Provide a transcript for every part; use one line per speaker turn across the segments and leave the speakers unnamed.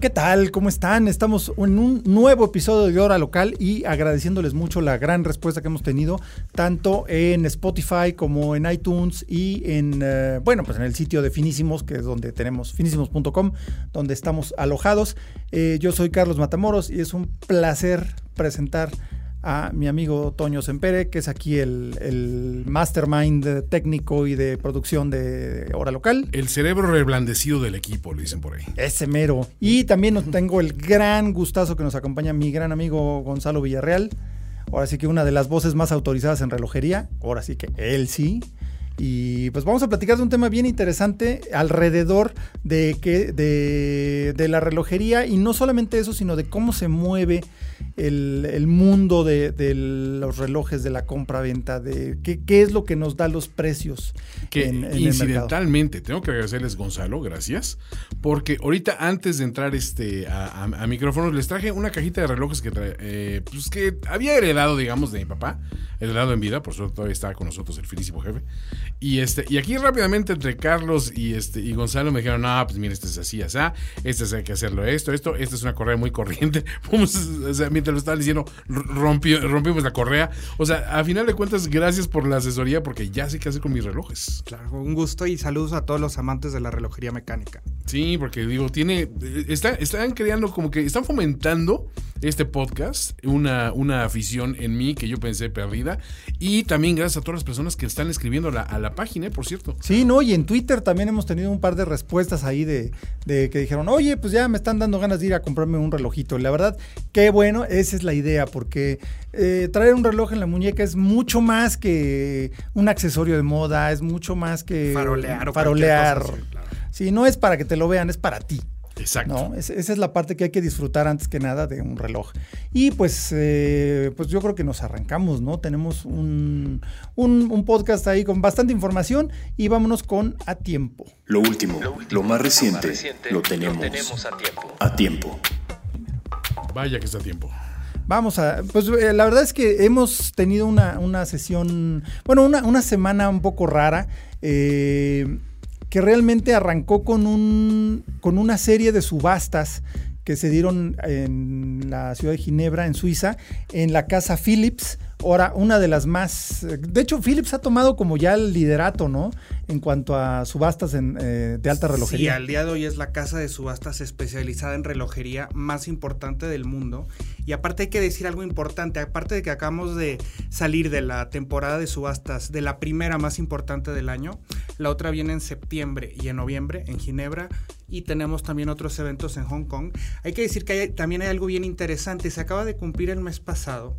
¿Qué tal? ¿Cómo están? Estamos en un nuevo episodio de Hora Local y agradeciéndoles mucho la gran respuesta que hemos tenido, tanto en Spotify como en iTunes y en, eh, bueno, pues en el sitio de Finísimos, que es donde tenemos finísimos.com, donde estamos alojados. Eh, yo soy Carlos Matamoros y es un placer presentar a mi amigo Toño Sempere, que es aquí el, mastermind técnico y de producción de Hora Local.
El cerebro reblandecido del equipo, lo dicen por ahí.
Ese mero. Y también tengo el gran gustazo que nos acompaña mi gran amigo Gonzalo Villarreal. Ahora sí que una de las voces más autorizadas en relojería. Ahora sí que él sí. Y pues vamos a platicar de un tema bien interesante alrededor de, que, de, de la relojería y no solamente eso, sino de cómo se mueve el, mundo de, los relojes, de la compra-venta, de qué, es lo que nos da los precios.
Que incidentalmente, tengo que agradecerles, Gonzalo, gracias, porque ahorita antes de entrar este a, micrófonos les traje una cajita de relojes que, eh, pues que había heredado, digamos, de mi papá, heredado en vida, por suerte todavía está con nosotros el finísimo jefe. Y este y aquí rápidamente entre Carlos y este y Gonzalo me dijeron, no, pues mira, este es así, así, este es hay que hacerlo esto, esto, esta es una correa muy corriente. o sea, mientras lo estaban diciendo, rompió, rompimos la correa. O sea, a final de cuentas, gracias por la asesoría porque ya sé qué hacer con mis relojes.
Claro, un gusto y saludos a todos los amantes de la relojería mecánica.
Sí, porque digo, tiene, está, están creando como que, están fomentando este podcast, una, una afición en mí que yo pensé perdida. Y también gracias a todas las personas que están escribiendo a la página, por cierto.
Sí, no, y en Twitter también hemos tenido un par de respuestas ahí de, de que dijeron, oye, pues ya me están dando ganas de ir a comprarme un relojito. La verdad, qué bueno, esa es la idea, porque eh, traer un reloj en la muñeca es mucho más que un accesorio de moda, es mucho más que
farolear.
farolear. Sí, no es para que te lo vean, es para ti.
Exacto.
esa es la parte que hay que disfrutar antes que nada de un reloj. Y pues, eh, pues yo creo que nos arrancamos, ¿no? Tenemos un, podcast ahí con bastante información y vámonos con A Tiempo.
Lo último, lo, más reciente, lo, tenemos a tiempo. A tiempo.
Vaya que está a tiempo.
Vamos a, pues eh, la verdad es que hemos tenido una, sesión, bueno, una, una, semana un poco rara. Eh, que realmente arrancó con, un, con una serie de subastas que se dieron en la ciudad de Ginebra, en Suiza, en la casa Philips. Ahora, una de las más... De hecho, Philips ha tomado como ya el liderato, ¿no? En cuanto a subastas en, eh, de alta relojería.
Sí, al día de hoy es la casa de subastas especializada en relojería más importante del mundo. Y aparte hay que decir algo importante, aparte de que acabamos de salir de la temporada de subastas, de la primera más importante del año, la otra viene en septiembre y en noviembre en Ginebra y tenemos también otros eventos en Hong Kong. Hay que decir que también hay algo bien interesante. Se acaba de cumplir el mes pasado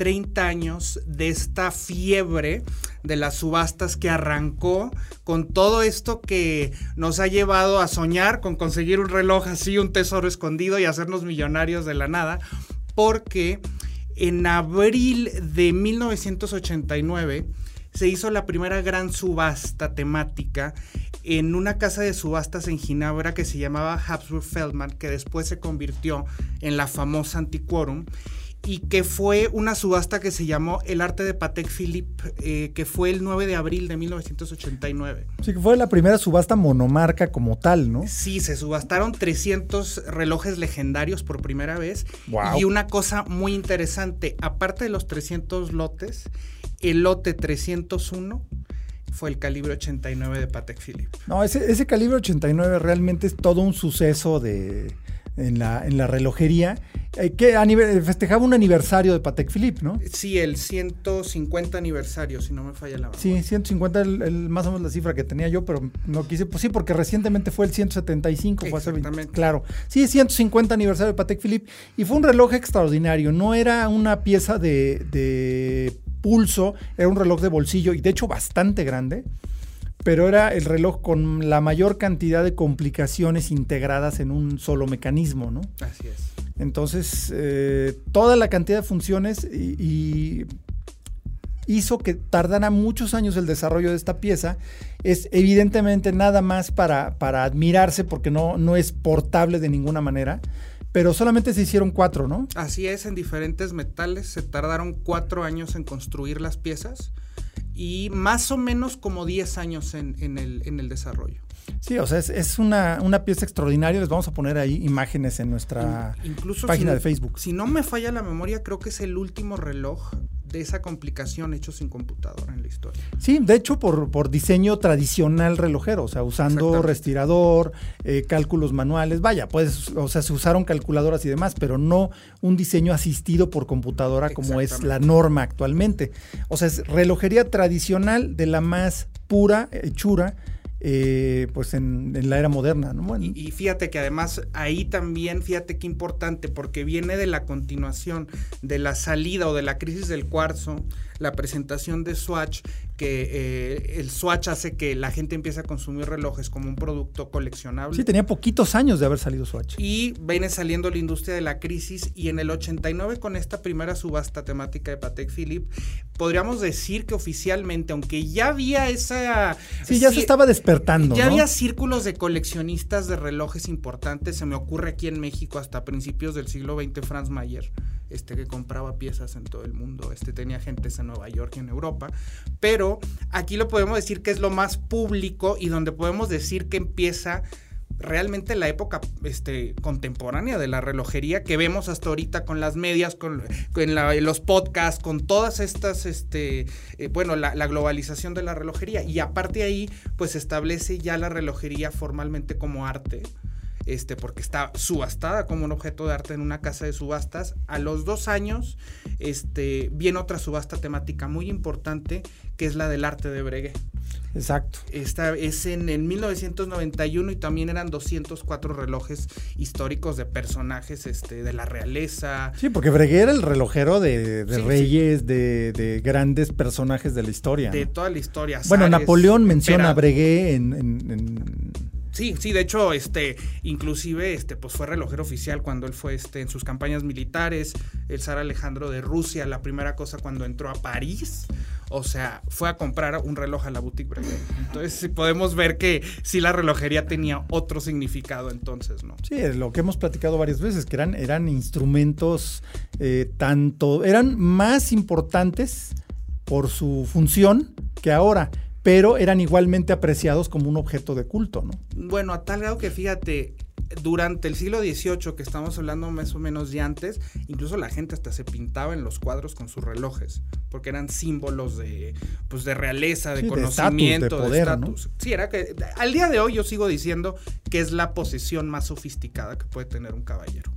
30 años de esta fiebre de las subastas que arrancó con todo esto que nos ha llevado a soñar con conseguir un reloj así, un tesoro escondido y hacernos millonarios de la nada, porque en abril de 1989 se hizo la primera gran subasta temática en una casa de subastas en Ginebra que se llamaba Habsburg Feldman, que después se convirtió en la famosa Antiquorum y que fue una subasta que se llamó El arte de Patek Philippe, eh, que fue el 9 de abril de 1989.
Sí, que fue la primera subasta monomarca como tal, ¿no?
Sí, se subastaron 300 relojes legendarios por primera vez. Y una cosa muy interesante, aparte de los 300 lotes, el lote 301 fue el calibre 89 de Patek Philippe.
No, ese, ese calibre 89 realmente es todo un suceso de en la, en la relojería, eh, que festejaba un aniversario de Patek Philippe, ¿no?
Sí, el 150 aniversario, si no me falla la memoria.
Sí, 150 el, más o menos la cifra que tenía yo, pero no quise, pues sí, porque recientemente fue el 175, fue hace claro. Sí, 150 aniversario de Patek Philippe y fue un reloj extraordinario, no era una pieza de, de pulso, era un reloj de bolsillo y de hecho bastante grande pero era el reloj con la mayor cantidad de complicaciones integradas en un solo mecanismo, ¿no?
Así es.
Entonces, eh, toda la cantidad de funciones y, hizo que tardara muchos años el desarrollo de esta pieza. Es evidentemente nada más para, para admirarse porque no, no es portable de ninguna manera. Pero solamente se hicieron cuatro, ¿no?
Así es, en diferentes metales. Se tardaron cuatro años en construir las piezas y más o menos como 10 años en, el, en el, desarrollo.
Sí, o sea, es, una, pieza extraordinaria. Les vamos a poner ahí imágenes en nuestra página de Facebook.
Si no me falla la memoria, creo que es el último reloj de esa complicación hecho sin computadora en la historia.
Sí, de hecho por, por diseño tradicional relojero, o sea, usando respirador, eh, cálculos manuales, vaya, pues, o sea, se usaron calculadoras y demás, pero no un diseño asistido por computadora como es la norma actualmente. O sea, es relojería tradicional de la más pura hechura eh, pues en, la era moderna. ¿no?
Y, fíjate que además ahí también, fíjate qué importante, porque viene de la continuación de la salida o de la crisis del cuarzo, la presentación de Swatch, que eh, el Swatch hace que la gente empiece a consumir relojes como un producto coleccionable.
Sí, tenía poquitos años de haber salido Swatch.
Y viene saliendo la industria de la crisis y en el 89 con esta primera subasta temática de Patek Philippe, podríamos decir que oficialmente, aunque ya había esa...
Sí, ya se estaba despertando.
Ya había círculos de coleccionistas de relojes importantes, se me ocurre aquí en México hasta principios del siglo XX Franz Mayer este, que compraba piezas en todo el mundo, este, tenía gentes en Nueva York y en Europa, pero aquí lo podemos decir que es lo más público y donde podemos decir que empieza realmente la época este, contemporánea de la relojería que vemos hasta ahorita con las medias, con, los podcasts, con todas estas, este, eh, bueno, la, la, globalización de la relojería. Y aparte de ahí, pues establece ya la relojería formalmente como arte este, porque está subastada como un objeto de arte en una casa de subastas. A los dos años este, viene otra subasta temática muy importante, que es la del arte de Breguet.
Exacto.
Esta es en, el 1991 y también eran 204 relojes históricos de personajes este, de la realeza.
Sí, porque Breguet era el relojero de, reyes, De, grandes personajes de la historia.
De toda la historia.
Bueno, Napoleón menciona a Breguet en
Sí, sí, de hecho, este, inclusive, este, pues fue relojero oficial cuando él fue, este, en sus campañas militares, el zar Alejandro de Rusia, la primera cosa cuando entró a París, o sea, fue a comprar un reloj a la boutique Breguet. Entonces, podemos ver que sí la relojería tenía otro significado entonces, ¿no?
Sí, lo que hemos platicado varias veces, que eran, eran instrumentos eh, tanto, eran más importantes por su función que ahora pero eran igualmente apreciados como un objeto de culto, ¿no?
Bueno, a tal grado que fíjate, durante el siglo XVIII, que estamos hablando más o menos de antes, incluso la gente hasta se pintaba en los cuadros con sus relojes, porque eran símbolos de, pues, de realeza, de conocimiento, de estatus. Sí, era que al día de hoy yo sigo diciendo que es la posesión más sofisticada que puede tener un caballero.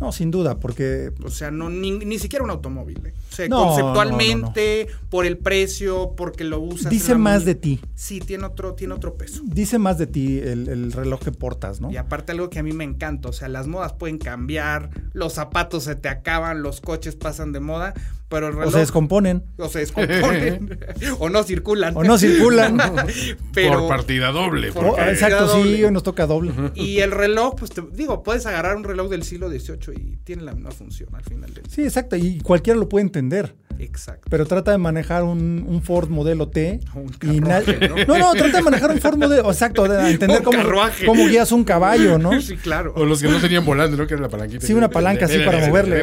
No, sin duda, porque...
O sea, no, ni, siquiera un automóvil. ¿eh? O sea, conceptualmente, por el precio, porque lo usas.
Dice más de ti.
Sí, tiene otro, tiene otro peso.
Dice más de ti el, reloj que portas, ¿no?
Y aparte algo que a mí me encanta, o sea, las modas pueden cambiar, los zapatos se te acaban, los coches pasan de moda, pero el reloj...
O se descomponen.
O se descomponen. o no circulan.
O no circulan.
pero, por partida doble.
exacto, sí, hoy nos toca doble.
Y el reloj, pues te digo, puedes agarrar un reloj del siglo XVIII y tiene la misma función al final del.
Sí, exacto, y cualquiera lo puede entender.
Exacto.
Pero trata de manejar un, Ford modelo T. y ¿no? ¿no? trata de manejar un Ford modelo, exacto, de entender cómo, cómo, guías un caballo, ¿no?
Sí, claro.
O los que no tenían volante, ¿no? Que era la palanquita.
Sí, una palanca así para moverle.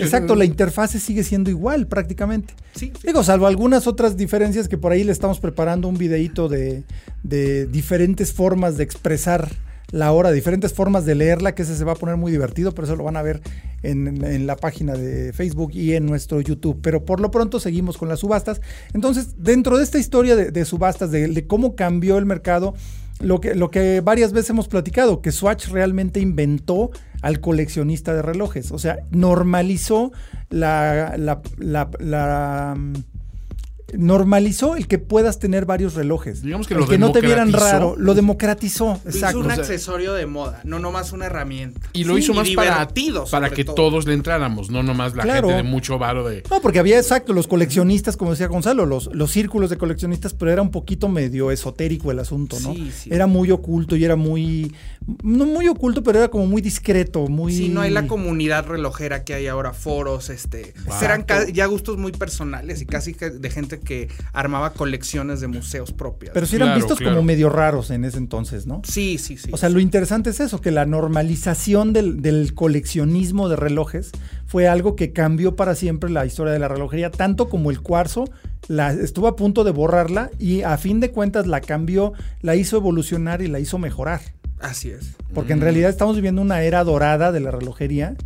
exacto, la interfase sigue siendo igual prácticamente.
Sí,
Digo, salvo algunas otras diferencias que por ahí le estamos preparando un videíto de, de diferentes formas de expresar la hora, diferentes formas de leerla, que ese se va a poner muy divertido, pero eso lo van a ver en, la página de Facebook y en nuestro YouTube. Pero por lo pronto seguimos con las subastas. Entonces, dentro de esta historia de, subastas, de, cómo cambió el mercado, lo que, lo que varias veces hemos platicado, que Swatch realmente inventó al coleccionista de relojes. O sea, normalizó la, la normalizó el que puedas tener varios relojes.
Digamos que
el
lo
que no te vieran raro, lo democratizó.
Hizo
Exacto.
un
O sea-
accesorio de moda, no nomás una herramienta.
Y lo
Sí,
hizo más para, para que
todo.
todos le entráramos, no nomás la
Claro.
gente de mucho varo de...
No, porque había exacto los coleccionistas, como decía Gonzalo, los, los círculos de coleccionistas, pero era un poquito medio esotérico el asunto, ¿no?
Sí, sí.
Era muy oculto y era muy. No muy oculto, pero era como muy discreto, muy.
Sí, no hay la comunidad relojera que hay ahora, foros, este, eran ya gustos muy personales y casi que de gente que armaba colecciones de museos propias.
Pero sí eran
Claro,
vistos
claro.
como medio raros en ese entonces, ¿no?
sí, sí, sí.
O sea, lo interesante es eso, que la normalización del, del coleccionismo de relojes fue algo que cambió para siempre la historia de la relojería, tanto como el cuarzo la, estuvo a punto de borrarla y a fin de cuentas la cambió, la hizo evolucionar y la hizo mejorar.
Así es.
Porque en realidad estamos viviendo una era dorada de la relojería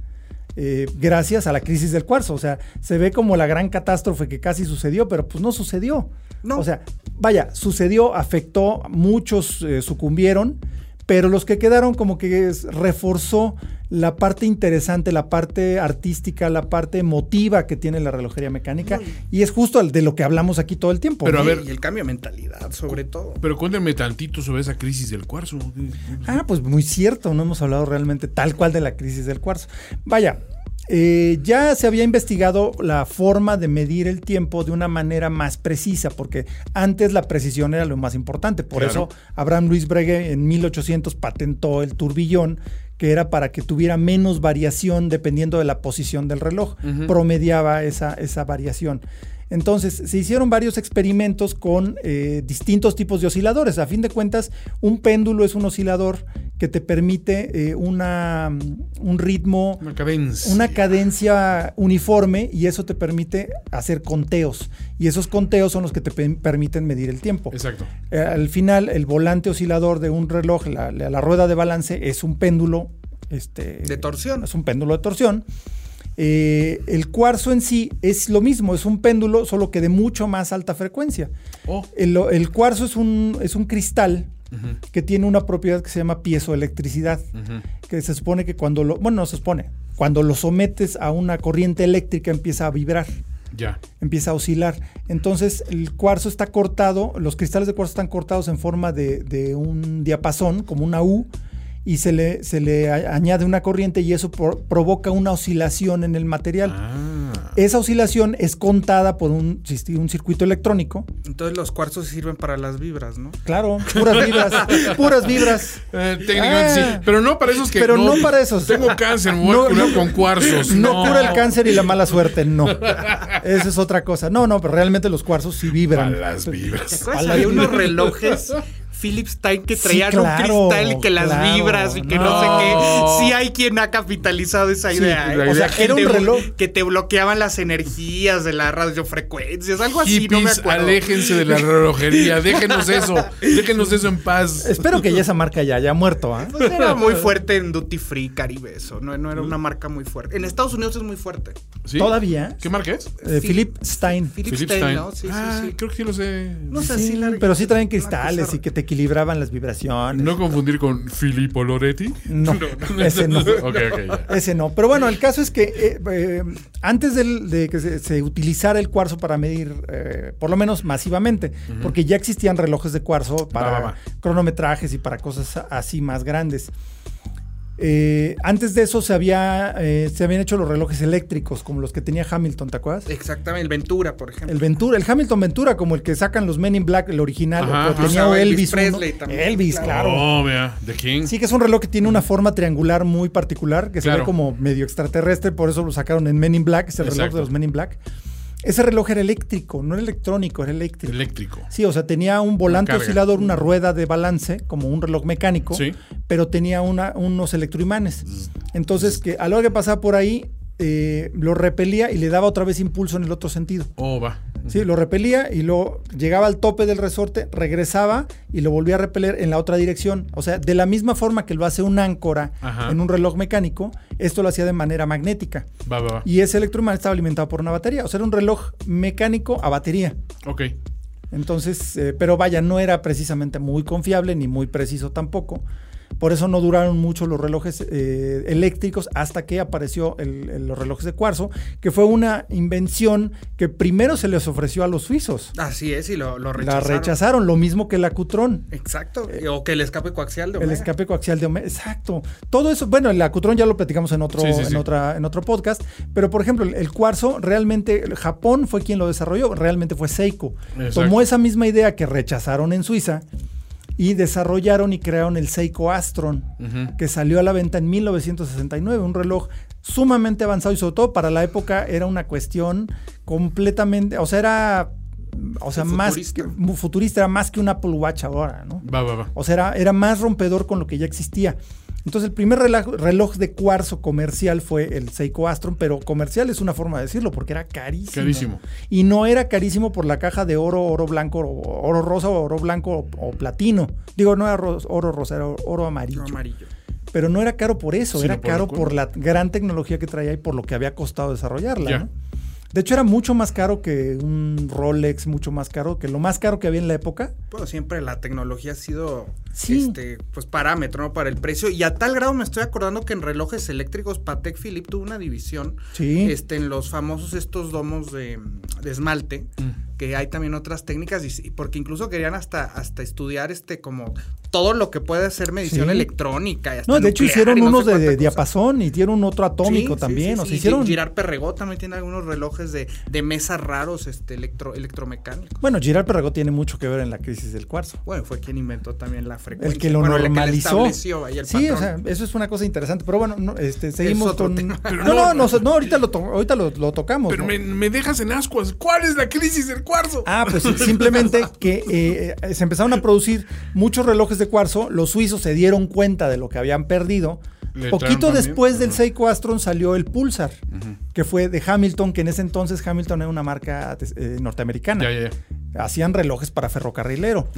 eh, gracias a la crisis del cuarzo. O sea, se ve como la gran catástrofe que casi sucedió, pero pues no sucedió.
No.
O sea, vaya, sucedió, afectó, muchos eh, sucumbieron, pero los que quedaron como que es- reforzó la parte interesante, la parte artística, la parte emotiva que tiene la relojería mecánica. Y es justo de lo que hablamos aquí todo el tiempo.
Pero a
¿no?
ver,
y el cambio de mentalidad, sobre todo.
Pero cuéntenme tantito sobre esa crisis del cuarzo.
Ah, pues muy cierto, no hemos hablado realmente tal cual de la crisis del cuarzo. Vaya, eh, ya se había investigado la forma de medir el tiempo de una manera más precisa, porque antes la precisión era lo más importante. Por
Claro.
eso Abraham Luis Breguet en 1800 patentó el turbillón, que era para que tuviera menos variación dependiendo de la posición del reloj. Promediaba esa, esa variación. Entonces, se hicieron varios experimentos con eh, distintos tipos de osciladores. A fin de cuentas, un péndulo es un oscilador que te permite eh, una, un ritmo,
Una cadencia.
una cadencia uniforme y eso te permite hacer conteos. Y esos conteos son los que te pe- permiten medir el tiempo.
Exacto.
Eh, al final, el volante oscilador de un reloj, la, la- la rueda de balance, es un péndulo. Este,
De torsión.
Es un péndulo de torsión. Eh, el cuarzo en sí es lo mismo, es un péndulo, solo que de mucho más alta frecuencia.
Oh,
El, el cuarzo es un, es un cristal que tiene una propiedad que se llama piezoelectricidad, que se supone que cuando lo, bueno, no se supone, cuando lo sometes a una corriente eléctrica empieza a vibrar
ya.
empieza a oscilar. Entonces el cuarzo está cortado, los cristales de cuarzo están cortados en forma de, de un diapasón, como una U, y se le, se le a- añade una corriente y eso pro- provoca una oscilación en el material.
Ah.
Esa oscilación es contada por un, un circuito electrónico.
Entonces los cuarzos sirven para las vibras, ¿no?
Claro, puras vibras, puras vibras.
Eh, técnicamente
Ah.
sí. Pero no para esos que.
Pero no para esos.
Tengo cáncer, me voy
No,
a curar
no.
con cuarzos.
No, cura el cáncer y la mala suerte, no. Esa es otra cosa. No, no, pero realmente los cuarzos sí vibran.
Para las vibras.
Vibra.
unos relojes Philips Time que
Sí,
traían
claro,
un cristal que las
claro.
vibras y que no.
No.
sé qué. Sí hay quien ha capitalizado esa idea. ¿eh?
idea-
O sea, que
era un
te,
reloj.
que te bloqueaban las energías de las radiofrecuencias, algo así, no me
Hippies,
acuerdo.
aléjense de la relojería. Déjenos eso. Déjenos eso en paz.
Espero que ya esa marca ya haya muerto, ¿ah?
Pues era muy fuerte en Duty Free, Caribe, eso. No, no era una marca muy fuerte. En Estados Unidos es muy fuerte.
¿Sí?
¿Todavía?
¿Qué marca es?
Eh,
Phil-
Philip Stein.
Time,
Stein.
¿no? Sí,
ah,
sí, sí.
creo que sí lo sé.
No sé
Sí,
si la-
pero sí traen cristales y que te equilibraban las vibraciones.
No confundir con Filippo Loretti.
No, ese no.
Ok, ya.
Ese no. Pero bueno, el caso es que eh, eh, antes del- de que se, se utilizara el cuarzo para medir, eh, por lo menos masivamente, porque ya existían relojes de cuarzo para
Va, va, va.
cronometrajes y para cosas así más grandes. Eh, antes de eso se, había, eh, se habían hecho los relojes eléctricos, como los que tenía Hamilton, ¿te acuerdas?
Exactamente, el Ventura, por ejemplo.
El Ventura, el Hamilton Ventura, como el que sacan los Men in Black, el original,
Ajá,
o
ajá.
tenía
O sea,
Elvis.
Elvis
uno.
Presley también,
Elvis,
claro.
claro.
Oh, vea, The King.
Sí, que es un reloj que tiene una forma triangular muy particular, que se ve como medio extraterrestre, por eso lo sacaron en Men in Black, es el reloj de los Men in Black. Ese reloj era eléctrico, no era electrónico, era eléctrico.
Eléctrico.
Sí, o sea, tenía un volante
carga.
oscilador, una rueda de balance, como un reloj mecánico,
Sí.
pero tenía una, unos electroimanes. Entonces, que a lo que pasaba por ahí, eh, lo repelía y le daba otra vez impulso en el otro sentido.
Oh, va.
Sí, lo repelía y luego llegaba al tope del resorte, regresaba y lo volvía a repeler en la otra dirección. O sea, de la misma forma que lo hace un áncora
Ajá.
en un reloj mecánico, esto lo hacía de manera magnética.
Va, va, va.
Y ese electroimán estaba alimentado por una batería. O sea, era un reloj mecánico a batería.
Ok.
Entonces, eh, pero vaya, no era precisamente muy confiable ni muy preciso tampoco. Por eso no duraron mucho los relojes eh, eléctricos hasta que apareció los relojes de cuarzo, que fue una invención que primero se les ofreció a los suizos.
Así es, y lo, lo
rechazaron. La rechazaron, lo mismo que el acutrón.
Exacto, eh, o que el escape coaxial de
Omega. El escape coaxial de Omega, exacto. Todo eso, bueno, el acutrón ya lo platicamos en otro, En, otra, en otro podcast, pero por ejemplo, el, cuarzo realmente, Japón fue quien lo desarrolló, realmente fue Seiko. Tomó esa misma idea que rechazaron en Suiza y desarrollaron y crearon el Seiko Astron, que salió a la venta en 1969, un reloj sumamente avanzado y sobre todo para la época era una cuestión completamente, o sea, era o sea, más que, futurista, era más que un Apple Watch ahora, ¿no?
Va, va, va.
O sea, era, era, más rompedor con lo que ya existía. Entonces, el primer reloj, de cuarzo comercial fue el Seiko Astron, pero comercial es una forma de decirlo, porque era carísimo.
Carísimo.
Y no era carísimo por la caja de oro, oro blanco, oro rosa, oro blanco o, platino. Digo, no era oro rosa, era oro amarillo.
amarillo.
Pero no era caro por eso, era caro por la gran tecnología que traía y por lo que había costado desarrollarla. ¿no? De hecho, era mucho más caro que un Rolex, mucho más caro que lo más caro que había en la época.
Pues siempre la tecnología ha sido este, pues parámetro ¿no? para el precio. Y a tal grado me estoy acordando que en relojes eléctricos Patek Philippe tuvo una división este, en los famosos estos domos de, esmalte. Mm. que hay también otras técnicas y, porque incluso querían hasta hasta estudiar este como todo lo que puede ser medición electrónica y hasta
no de hecho hicieron unos de, diapasón y dieron otro atómico también o sea, hicieron
Girard Perregó también tiene algunos relojes de, de mesas raros este electro electromecánicos.
Bueno Girard Perregó tiene mucho que ver en la crisis del cuarzo.
Bueno fue quien inventó también la frecuencia
el que lo normalizó. sí o sea eso es una cosa interesante pero bueno este seguimos con no, no, no, ahorita lo ahorita lo, tocamos
pero me, me dejas en ascuas. ¿cuál es la crisis del cuarzo.
Ah, pues simplemente que eh, se empezaron a producir muchos relojes de cuarzo, los suizos se dieron cuenta de lo que habían perdido. Poquito después del Seiko Astron salió el Pulsar, que fue de Hamilton, que en ese entonces Hamilton era una marca eh, norteamericana. Hacían relojes para ferrocarrilero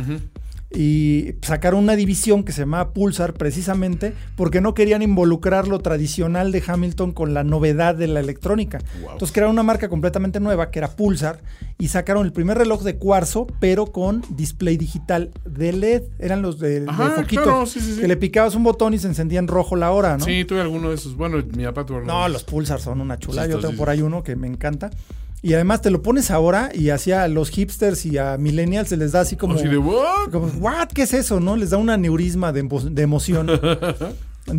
y sacaron una división que se llamaba Pulsar precisamente porque no querían involucrar lo tradicional de Hamilton con la novedad de la electrónica. Entonces crearon una marca completamente nueva que era Pulsar y sacaron el primer reloj de cuarzo pero con display digital de LED. Eran los de, foquito que le picabas un botón y se encendía en rojo la hora, ¿no?
Sí, tuve alguno de esos. Bueno, mi papá tuvo
No, los Pulsar son una chula. Yo tengo por ahí uno que me encanta. Y además te lo pones ahora y hacia los hipsters y a millennials se les da así como...
Así de, ¿what?
Como, ¿what? ¿Qué es eso? ¿No? Les da un aneurisma de, de emoción.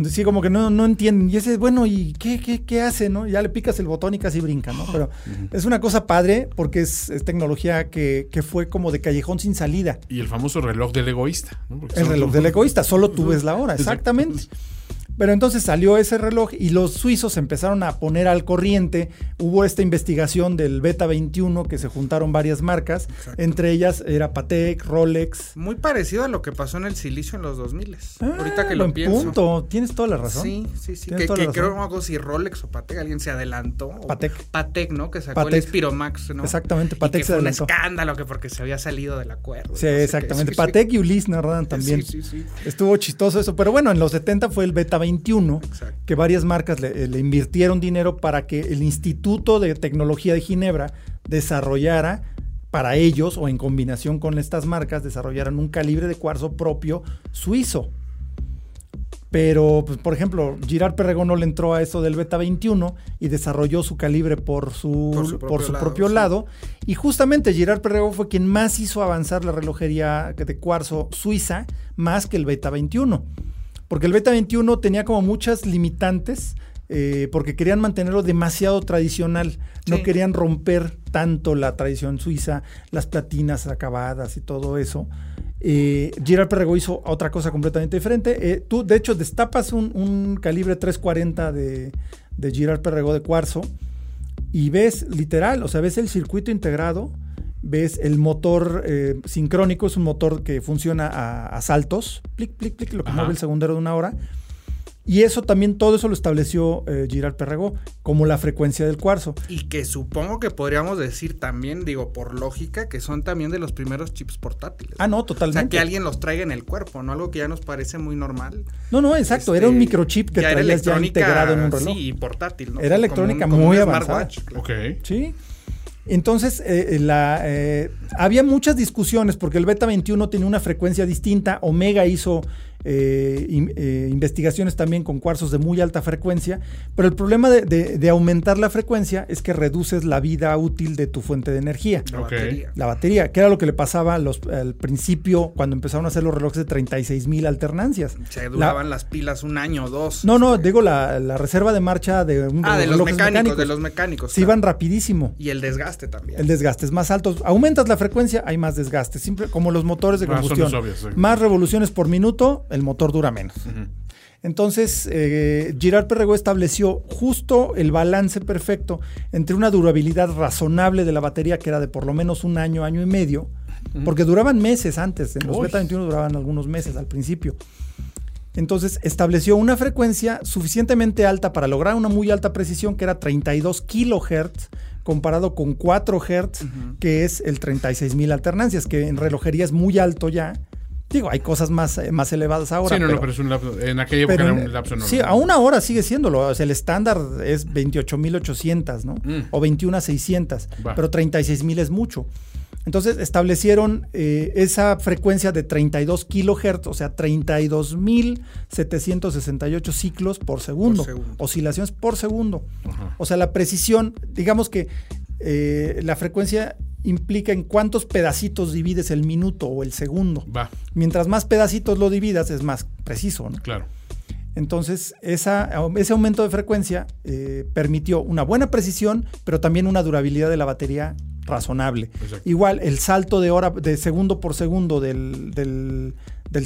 Sí, como que no, no entienden. Y ese, bueno, ¿y qué, qué, qué, hace, no? Ya le picas el botón y casi brinca, ¿no? Pero es una cosa padre porque es, tecnología que, que, fue como de callejón sin salida.
Y el famoso reloj del egoísta,
¿no? el reloj del egoísta, solo tú ves la hora, exactamente. Pero entonces salió ese reloj y los suizos empezaron a poner al corriente. Hubo esta investigación del Beta 21 que se juntaron varias marcas. Entre ellas era Patek, Rolex.
Muy parecido a lo que pasó en el silicio en los 2000. Ah, Ahorita que lo pienso.
punto. Tienes toda la razón.
Sí, sí, sí. Que, que creo algo si Rolex o Patek, alguien se adelantó.
Patek.
Patek, ¿no? Que sacó el Spiromax, ¿no?
Exactamente, Patek
que
se
fue un escándalo que porque se había salido del acuerdo.
Sí, exactamente. Patek y Ulysse narran también. Sí, sí, sí. Estuvo chistoso eso. Pero bueno, en los 70 fue el Beta 21, que varias marcas le, invirtieron dinero para que el Instituto de Tecnología de Ginebra desarrollara para ellos o en combinación con estas marcas desarrollaran un calibre de cuarzo propio suizo. Pero, pues, por ejemplo, Girard Perregón no le entró a eso del Beta 21 y desarrolló su calibre por su, por su propio, lado, Y justamente Girard Perregón fue quien más hizo avanzar la relojería de cuarzo suiza, más que el Beta 21. Porque el Beta 21 tenía como muchas limitantes, eh, porque querían mantenerlo demasiado tradicional. No querían romper tanto la tradición suiza, las platinas acabadas y todo eso. Eh, Girard Perregó hizo otra cosa completamente diferente. Eh, tú, de hecho, destapas un, calibre 340 de, de Girard Perregó de cuarzo y ves literal, o sea, ves el circuito integrado ves el motor eh, sincrónico, es un motor que funciona a, saltos, plic, plic, plic, lo que mueve el segundero de una hora. Y eso también, todo eso lo estableció eh, Girard Perregó como la frecuencia del cuarzo.
Y que supongo que podríamos decir también, digo, por lógica, que son también de los primeros chips portátiles.
Ah, no, totalmente. O
sea, que alguien los traiga en el cuerpo, ¿no? Algo que ya nos parece muy normal.
No, no, exacto. era un este, microchip que traías ya integrado en un reloj.
Sí, y portátil, ¿no?
Era electrónica muy avanzada.
Ok.
Sí. Entonces, eh, eh, la, eh, había muchas discusiones porque el Beta 21 tenía una frecuencia distinta. Omega hizo eh, eh, investigaciones también con cuarzos de muy alta frecuencia, pero el problema de, aumentar la frecuencia es que reduces la vida útil de tu fuente de energía.
La batería.
La batería, que era lo que le pasaba al principio cuando empezaron a hacer los relojes de 36 mil alternancias.
Se duraban las pilas un año o dos.
No, no, digo la, reserva de marcha de,
un, ah, de, los, mecánicos, De los mecánicos.
Se iban rapidísimo.
Y el desgaste también.
El desgaste es más alto. Aumentas la frecuencia, hay más desgaste. Siempre, como los motores de combustión. Más revoluciones por minuto, el motor dura menos. Entonces, eh, Girard Perregó estableció justo el balance perfecto entre una durabilidad razonable de la batería, que era de por lo menos un año, año y medio, porque duraban meses antes. En los Beta 21 duraban algunos meses al principio. Entonces estableció una frecuencia suficientemente alta para lograr una muy alta precisión, que era 32 kilohertz, comparado con 4 Hz, que es el 36.000 alternancias, que en relojería es muy alto ya. Digo, hay cosas más, eh, más elevadas ahora.
Sí, no, pero, no, pero es un lapso, en aquella época era un lapso normal.
Sí, a una hora sigue siéndolo. O sea, el estándar es 28.800, ¿no? Mm. O 21.600. Pero 36.000 es mucho. Entonces establecieron eh, esa frecuencia de 32 kilohertz, o sea, 32.768 ciclos por segundo, oscilaciones por segundo. O sea, la precisión, digamos que eh, la frecuencia implica en cuántos pedacitos divides el minuto o el segundo. Mientras más pedacitos lo dividas, es más preciso. ¿no?
Claro.
Entonces, ese aumento de frecuencia eh, permitió una buena precisión, pero también una durabilidad de la batería razonable. Igual, el salto de hora, de segundo por segundo del, del,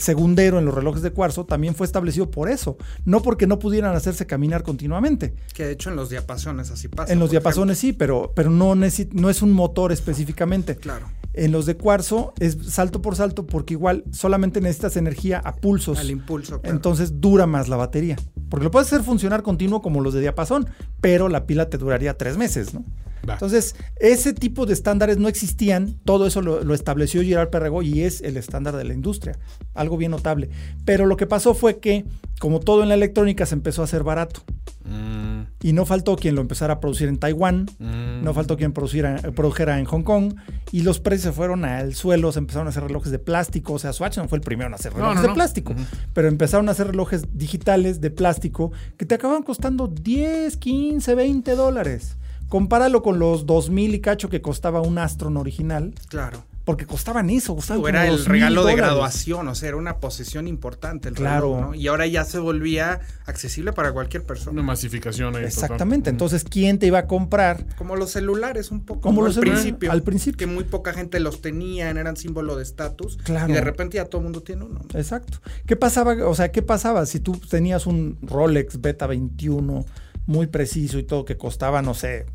segundero en los relojes de cuarzo también fue establecido por eso, no porque no pudieran hacerse caminar continuamente.
Que de hecho en los diapasones así pasa.
En los diapasones sí, pero, pero no, no es un motor específicamente.
Claro.
En los de cuarzo es salto por salto porque igual solamente necesitas energía a pulsos.
Al impulso.
Entonces dura más la batería. Porque lo puedes hacer funcionar continuo como los de diapasón, pero la pila te duraría tres meses, ¿no? Entonces, ese tipo de estándares no existían, todo eso lo, estableció Gerard Perregó y es el estándar de la industria, algo bien notable. Pero lo que pasó fue que, como todo en la electrónica, se empezó a hacer barato. Mm. Y no faltó quien lo empezara a producir en Taiwán, mm. no faltó quien produciera, produjera en Hong Kong, y los precios se fueron al suelo, se empezaron a hacer relojes de plástico, o sea, Swatch no fue el primero en hacer relojes de plástico, pero empezaron a hacer relojes digitales de plástico que te acaban costando 10, 15, 20 dólares. Compáralo con los 2000 y cacho que costaba un Astron original.
Claro.
Porque costaban eso, costaban
o Era el regalo de graduación, o sea, era una posesión importante el claro. ¿no? Y ahora ya se volvía accesible para cualquier persona.
Una masificación ahí.
Exactamente. Entonces, ¿quién te iba a comprar?
Como los celulares, un poco.
Como los al principio. Al principio.
Que muy poca gente los tenían, eran símbolo de estatus. Claro. Y de repente ya todo el mundo tiene uno.
Exacto. ¿Qué pasaba? O sea, ¿qué pasaba si tú tenías un Rolex Beta 21 muy preciso y todo que costaba, no sé,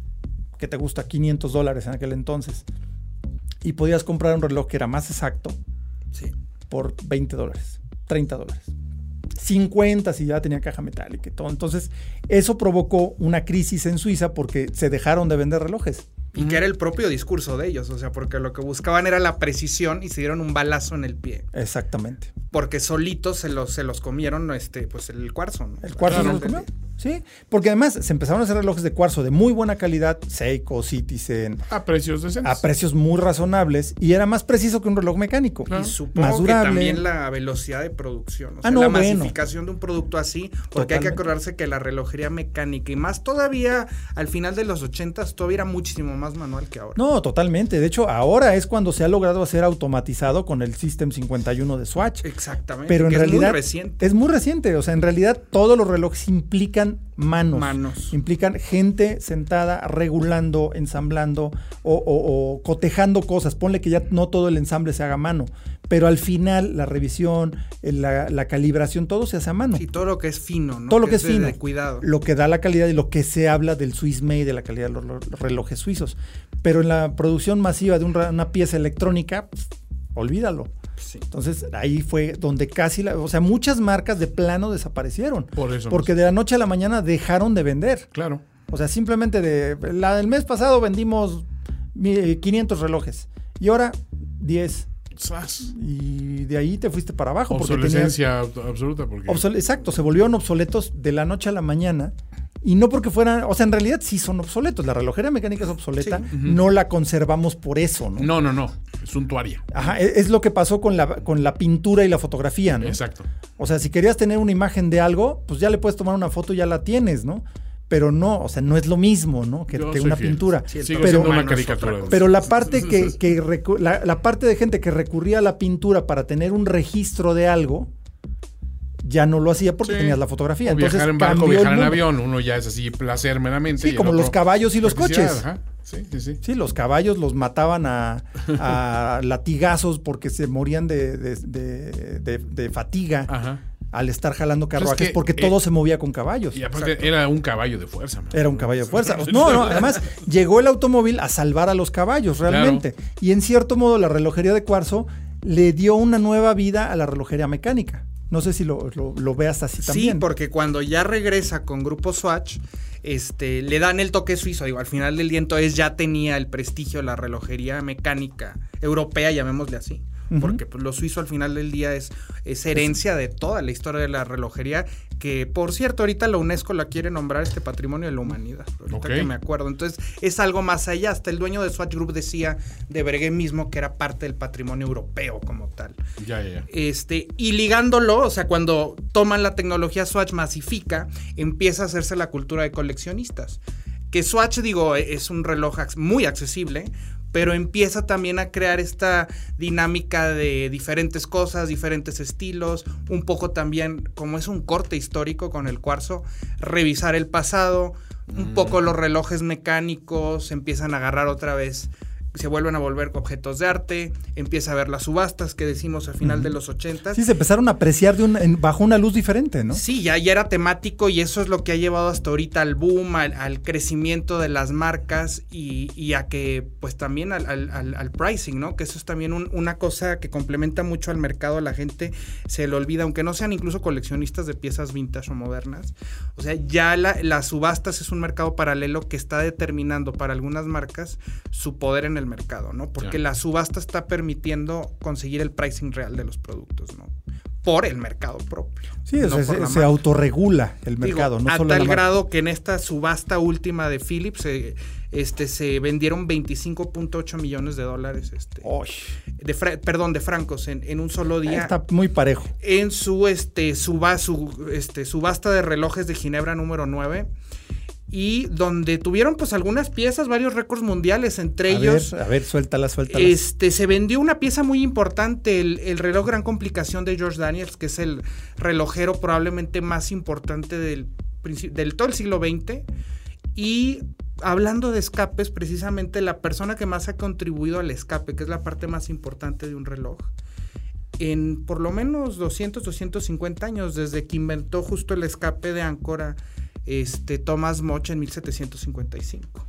que te gusta 500 dólares en aquel entonces, y podías comprar un reloj que era más exacto
sí.
por 20 dólares, 30 dólares. 50 si ya tenía caja metálica y todo. Entonces, eso provocó una crisis en Suiza porque se dejaron de vender relojes.
Y que era el propio discurso de ellos, o sea, porque lo que buscaban era la precisión y se dieron un balazo en el pie.
Exactamente.
Porque solitos se los, se los comieron este, pues el cuarzo.
El cuarzo se los comió. Sí, porque además se empezaron a hacer relojes de cuarzo de muy buena calidad, Seiko, Citizen.
A precios decentes.
A precios muy razonables y era más preciso que un reloj mecánico.
Y supongo que también la velocidad de producción. O sea, ah, la masificación de un producto así, porque hay que acordarse que la relojería mecánica y más todavía al final de los 80 todavía era muchísimo más manual que ahora.
No, totalmente. De hecho, ahora es cuando se ha logrado hacer automatizado con el System 51 de Swatch.
Exactamente.
Pero en realidad es muy reciente. Es muy reciente. O sea, en realidad todos los relojes implican manos.
Manos.
Implican gente sentada regulando, ensamblando o, cotejando cosas. Ponle que ya no todo el ensamble se haga a mano, pero al final la revisión, la, calibración, todo se hace a mano.
Y todo lo que es fino, ¿no?
Todo lo que, es, fino.
cuidado.
Lo que da la calidad y lo que se habla del Swiss Made, de la calidad de los, relojes suizos. Pero en la producción masiva de una pieza electrónica, olvídalo. Entonces ahí fue donde casi, la, o sea, muchas marcas de plano desaparecieron.
Por eso.
Porque de la noche a la mañana dejaron de vender.
Claro.
O sea, simplemente de la del mes pasado vendimos 500 relojes y ahora 10. Y de ahí te fuiste para abajo.
Obsolescencia absoluta. Porque...
exacto, se volvieron obsoletos de la noche a la mañana Y no porque fueran, o sea, en realidad sí son obsoletos. La relojería mecánica es obsoleta, no la conservamos por eso, ¿no?
No, no, no. Es suntuaria.
Ajá, e, es, lo que pasó con la, con la pintura y la fotografía, ¿no?
Exacto.
O sea, si querías tener una imagen de algo, pues ya le puedes tomar una foto y ya la tienes, ¿no? Pero no, o sea, no es lo mismo, ¿no? Que, una pintura.
pero, una caricatura.
Pero la parte que, que la, la parte de gente que recurría a la pintura para tener un registro de algo, ya no lo hacía porque tenías la fotografía.
Entonces, viajar en barco, viajar en avión, uno ya es así placer meramente.
Sí, como los caballos y los coches.
Sí, sí, sí.
Sí, los caballos los mataban a, latigazos porque se morían de, de, fatiga. Al estar jalando pues carruajes, porque todo se movía con caballos.
Y aparte era un caballo de fuerza.
Era un caballo de fuerza. No, no, además llegó el automóvil a salvar a los caballos, realmente. Y en cierto modo la relojería de cuarzo le dio una nueva vida a la relojería mecánica. No sé si lo, veas así también.
Sí, porque cuando ya regresa con Grupo Swatch, este, le dan el toque suizo. Digo, al final del día entonces ya tenía el prestigio de la relojería mecánica europea, llamémosle así porque pues, lo suizo al final del día es, es herencia de toda la historia de la relojería, que por cierto ahorita la UNESCO la quiere nombrar este patrimonio de la humanidad, ahorita que me acuerdo. Entonces es algo más allá, hasta el dueño de Swatch Group decía de Breguet mismo que era parte del patrimonio europeo como tal.
Ya, ya.
Este, y ligándolo, o sea, cuando toman la tecnología Swatch masifica, empieza a hacerse la cultura de coleccionistas que Swatch, digo, es un reloj muy accesible, pero empieza también a crear esta dinámica de diferentes cosas, diferentes estilos, un poco también, como es un corte histórico con el cuarzo, revisar el pasado, un poco mm. los relojes mecánicos empiezan a agarrar otra vez se vuelven a volver objetos de arte, empieza a ver las subastas que decimos al final de los 80.
Sí, se empezaron a apreciar de un, bajo una luz diferente, ¿no?
Sí, ya, ya, era temático y eso es lo que ha llevado hasta ahorita al boom, al, crecimiento de las marcas y, a que, pues también al, al, pricing, ¿no? Que eso es también una cosa que complementa mucho al mercado, a la gente se le olvida, aunque no sean incluso coleccionistas de piezas vintage o modernas. O sea, ya las subastas es un mercado paralelo que está determinando para algunas marcas su poder en el mercado, ¿no? Porque la subasta está permitiendo conseguir el pricing real de los productos, ¿no? Por el mercado propio.
Sí, se, autorregula el mercado,
no a tal grado que en esta subasta última de Philips eh, este, se vendieron 25.8 millones de dólares. Este, de perdón, de francos en, un solo día.
Está muy parejo.
En su, este, suba, su, este, subasta de relojes de Ginebra número 9 y donde tuvieron pues algunas piezas, varios récords mundiales, entre ellos...
a ver, suéltala, suéltala.
Este, se vendió una pieza muy importante, el, reloj Gran Complicación de George Daniels, que es el relojero probablemente más importante del, del todo el siglo XX. Y hablando de escapes, precisamente la persona que más ha contribuido al escape, que es la parte más importante de un reloj, en por lo menos 200, 250 años, desde que inventó justo el escape de Áncora este, Thomas Moch en 1755.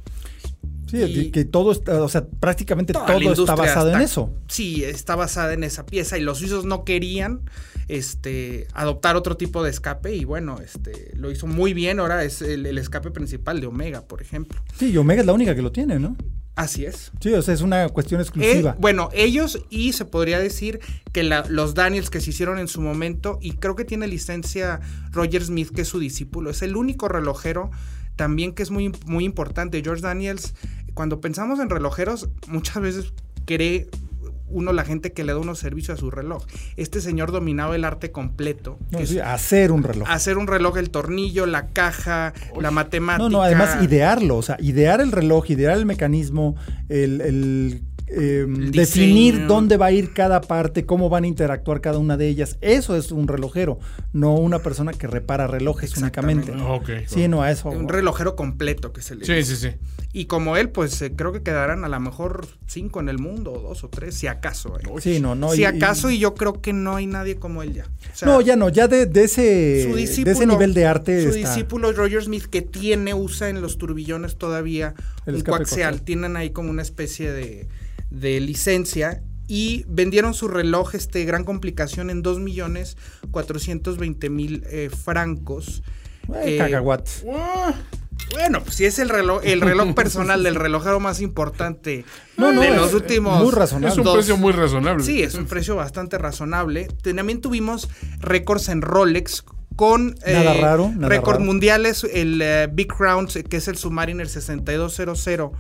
Sí, que todo está, o sea, prácticamente todo está basado en eso.
Sí, está basada en esa pieza y los suizos no querían este, adoptar otro tipo de escape y bueno, este, lo hizo muy bien. Ahora es el, escape principal de Omega, por ejemplo.
Sí, y Omega es la única que lo tiene, ¿no?
Así es.
Sí, o sea, es una cuestión exclusiva.
Eh, bueno, ellos y se podría decir que los Daniels que se hicieron en su momento, y creo que tiene licencia Roger Smith, que es su discípulo, es el único relojero también que es muy, muy importante. George Daniels, cuando pensamos en relojeros, muchas veces cree uno la gente que le da unos servicios a su reloj. Este señor dominaba el arte completo.
hacer un reloj.
Hacer un reloj, el tornillo, la caja, la matemática.
No, no, además idearlo, o sea, idear el reloj, idear el mecanismo, el Em, definir dónde va a ir cada parte, cómo van a interactuar cada una de ellas. Eso es un relojero, no una persona que repara relojes únicamente. sí, no a eso.
Un relojero completo que se le
Sí, sí, sí.
Y como él, pues eh, creo que quedarán a lo mejor cinco en el mundo, dos o tres, si acaso. Eh.
Sí, no, no.
Si acaso, y, yo creo que no hay nadie como él ya.
no, ya no, ya de, ese, de ese nivel de arte.
Su discípulo Roger Smith, que tiene, usa en los turbillones todavía el un coaxial. Tienen ahí como una especie de de licencia y vendieron su reloj, este, gran complicación, en 2 millones 420 mil eh, francos.
Eh,
bueno, pues si es el reloj, el reloj personal del relojero más importante de los últimos.
Muy razonable.
Es un precio muy razonable.
Sí, es un precio bastante razonable. También tuvimos récords en Rolex con
nada raro,
récord mundiales, el Big Crown, que es el Submariner 6200,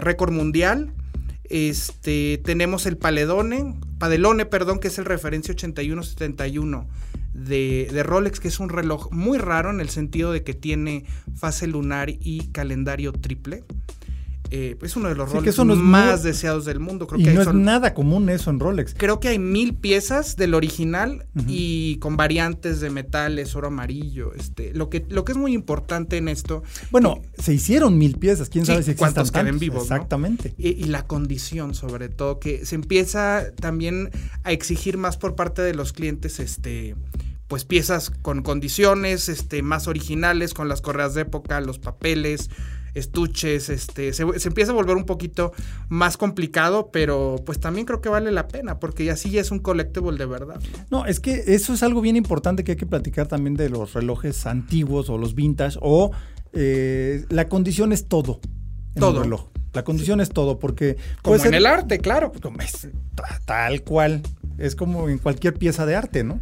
récord mundial. Este, tenemos el Paledone, Padelone, perdón, que es el referencia 8171 de, de Rolex, que es un reloj muy raro en el sentido de que tiene fase lunar y calendario triple. Eh, es uno de los Rolex más deseados del mundo.
Creo y que no es nada común eso en Rolex.
Creo que hay mil piezas del original y con variantes de metales, oro amarillo. Este, lo que, lo que es muy importante en esto.
Bueno, se hicieron mil piezas. Quién sabe si
cuántos quedan vivos.
Exactamente.
Y, y, la condición, sobre todo, que se empieza también a exigir más por parte de los clientes, este pues piezas con condiciones este, más originales, con las correas de época, los papeles, estuches, este, se, empieza a volver un poquito más complicado, pero pues también creo que vale la pena, porque así ya es un collectible de verdad.
No, es que eso es algo bien importante que hay que platicar también de los relojes antiguos o los vintage, o eh, la condición es todo. En todo. reloj. La condición es todo, porque...
Como en el arte, claro.
tal cual. Es como en cualquier pieza de arte, ¿no?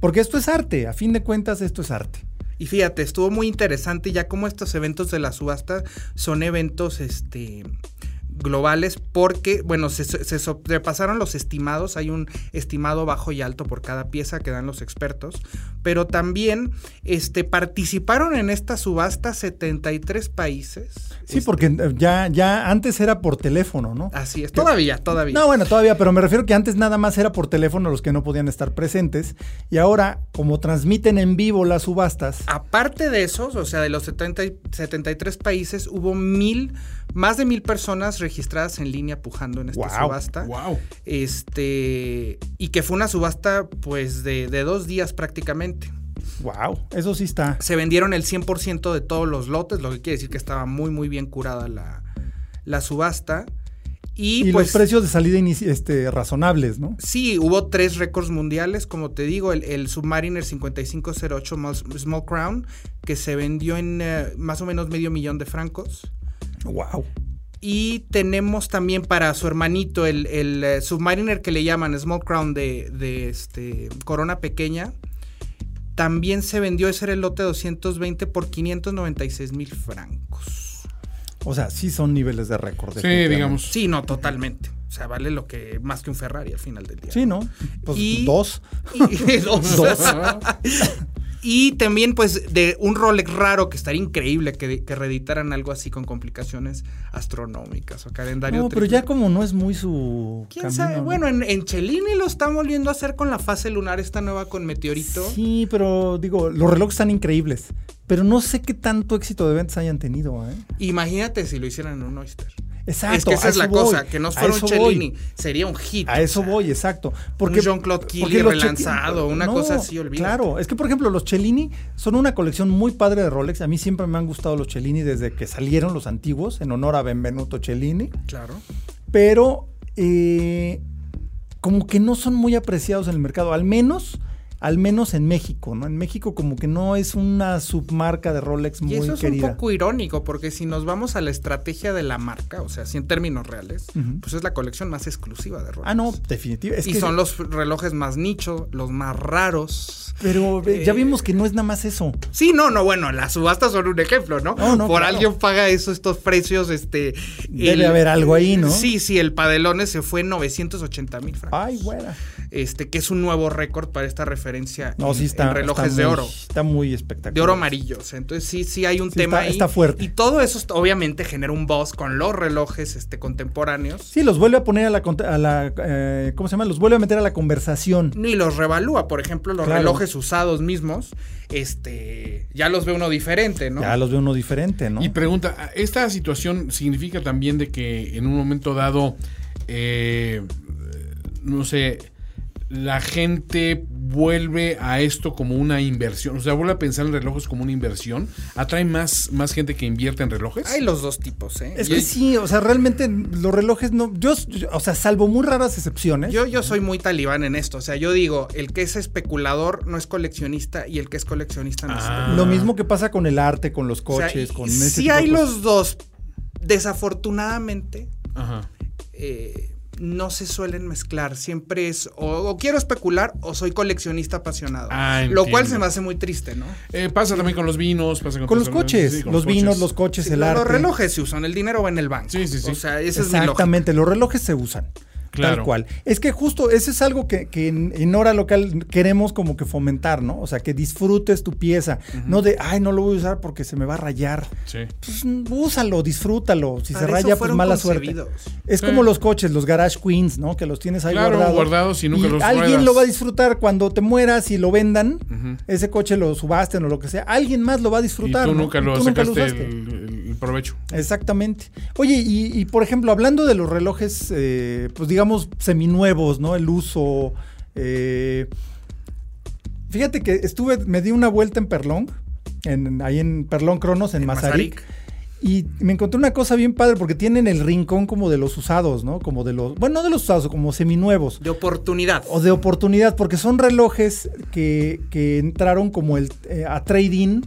Porque esto es arte, a fin de cuentas esto es arte.
Y fíjate, estuvo muy interesante ya como estos eventos de la subasta son eventos este globales porque, bueno, se, se, sobrepasaron los estimados, hay un estimado bajo y alto por cada pieza que dan los expertos, pero también este, participaron en esta subasta 73 países.
Sí, porque eh, ya, ya antes era por teléfono, ¿no?
Así es, todavía, todavía.
No, bueno, todavía, pero me refiero que antes nada más era por teléfono los que no podían estar presentes y ahora, como transmiten en vivo las subastas.
Aparte de esos, o sea, de los 70, 73 países, hubo mil más de mil personas registradas en línea pujando en esta subasta.
Wow.
Este, y que fue una subasta pues de, dos días prácticamente.
Wow, eso sí está.
Se vendieron el 100% de todos los lotes, lo que quiere decir que estaba muy, muy bien curada la, subasta.
Y, los pues precios de salida este, razonables, ¿no?
Sí, hubo tres récords mundiales, como te digo, el, Submariner 5508 Small Crown, que se vendió en eh, más o menos medio millón de francos.
Wow.
Y tenemos también para su hermanito el, eh, Submariner que le llaman Small Crown de, este, Corona Pequeña. También se vendió ese era el lote 220 por 596 mil francos.
O sea, sí son niveles de récord.
Sí, digamos.
Sí, no, totalmente. O sea, vale lo que más que un Ferrari al final del día.
Sí, ¿no? Pues dos.
dos. dos. Y también, pues, de un Rolex raro que estaría increíble que, reeditaran algo así con complicaciones astronómicas o calendario.
No, pero ya como no es muy su.
¿Quién sabe? Bueno, en, en, Cellini lo están volviendo a hacer con la fase lunar, esta nueva con meteorito.
Sí, pero digo, los relojes están increíbles. Pero no sé qué tanto éxito de ventas hayan tenido, ¿eh?
Imagínate si lo hicieran en un Oyster.
Exacto.
Es que esa es la cosa, que no fuera un Cellini, sería un hit.
A eso voy, exacto. Porque,
un Jean-Claude Killy relanzado, una cosa así, olvídate.
Claro, es que por ejemplo los Cellini son una colección muy padre de Rolex. A mí siempre me han gustado los Cellini desde que salieron los antiguos, en honor a Benvenuto Cellini.
Claro.
Pero eh, como que no son muy apreciados en el mercado, al menos al menos en México, ¿no? En México como que no es una submarca de Rolex muy querida. Y eso es un
poco irónico, porque si nos vamos a la estrategia de la marca, o sea, si en términos reales, pues es la colección más exclusiva de Rolex.
Ah, no, definitivamente.
y son los relojes más nicho, los más raros.
Pero eh, ya vimos que no es nada más eso.
Sí, no, no, bueno, las subastas son un ejemplo, ¿no? Por alguien paga eso, estos precios, este...
Debe haber algo ahí, ¿no?
Sí, sí, el Padelone se fue en 980 mil francos.
Ay, buena.
Este, que es un nuevo récord para esta referencia
no, sí está,
relojes de oro.
Está muy espectacular.
De oro amarillo. entonces sí, sí hay un tema
ahí. Está fuerte.
Y todo eso obviamente genera un buzz con los relojes este, contemporáneos.
Sí, los vuelve a poner a la, a la eh, ¿cómo se llama? Los vuelve a meter a la conversación.
Y los revalúa. Por ejemplo, los relojes usados mismos, este, ya los ve uno diferente, ¿no?
Ya los ve uno diferente, ¿no?
Y pregunta, ¿esta situación significa también de que en un momento dado, eh, no sé, la gente vuelve a esto como una inversión, o sea, vuelve a pensar en relojes como una inversión, atrae más, más gente que invierte en relojes.
Hay los dos tipos, ¿eh?
Es que sí, o sea, realmente los relojes no, yo, o sea, salvo muy raras excepciones.
Yo, yo soy muy talibán en esto, o sea, yo digo, el que es especulador no es coleccionista y el que es coleccionista no es
ah. Lo mismo que pasa con el arte, con los coches, con
ese Sí hay los dos, desafortunadamente. Ajá. Eh, no se suelen mezclar. Siempre es o, quiero especular o soy coleccionista apasionado. Ah, lo cual se me hace muy triste, ¿no?
Eh, pasa también con los vinos, pasa
con, los coches, los, vinos, los coches, el arte.
Los relojes se usan, el dinero va en el banco. Sí, sí, sí. O sea, ese
Exactamente, los relojes se usan. Tal cual. Es que justo ese es algo que, en, hora local queremos como que fomentar, ¿no? O sea, que disfrutes tu pieza. No de, ay, no lo voy a usar porque se me va a rayar. Sí. Pues úsalo, disfrútalo. Si se raya, pues mala suerte. Es como los coches, los Garage Queens, ¿no? Que los tienes ahí
guardados. guardados y nunca los
Alguien lo va a disfrutar cuando te mueras y lo vendan. Ese coche lo subasten o lo que sea. Alguien más lo va a disfrutar.
Y tú nunca lo sacaste el, provecho.
Exactamente. Oye, y, por ejemplo, hablando de los relojes, eh, pues digamos, seminuevos, ¿no? El uso. Eh, fíjate que estuve, me di una vuelta en Perlong, en, ahí en Perlong Cronos, en, Mazarik. Y me encontré una cosa bien padre porque tienen el rincón como de los usados, ¿no? Como de los, bueno, no de los usados, como seminuevos.
De oportunidad.
O de oportunidad, porque son relojes que, entraron como el, eh, a trading,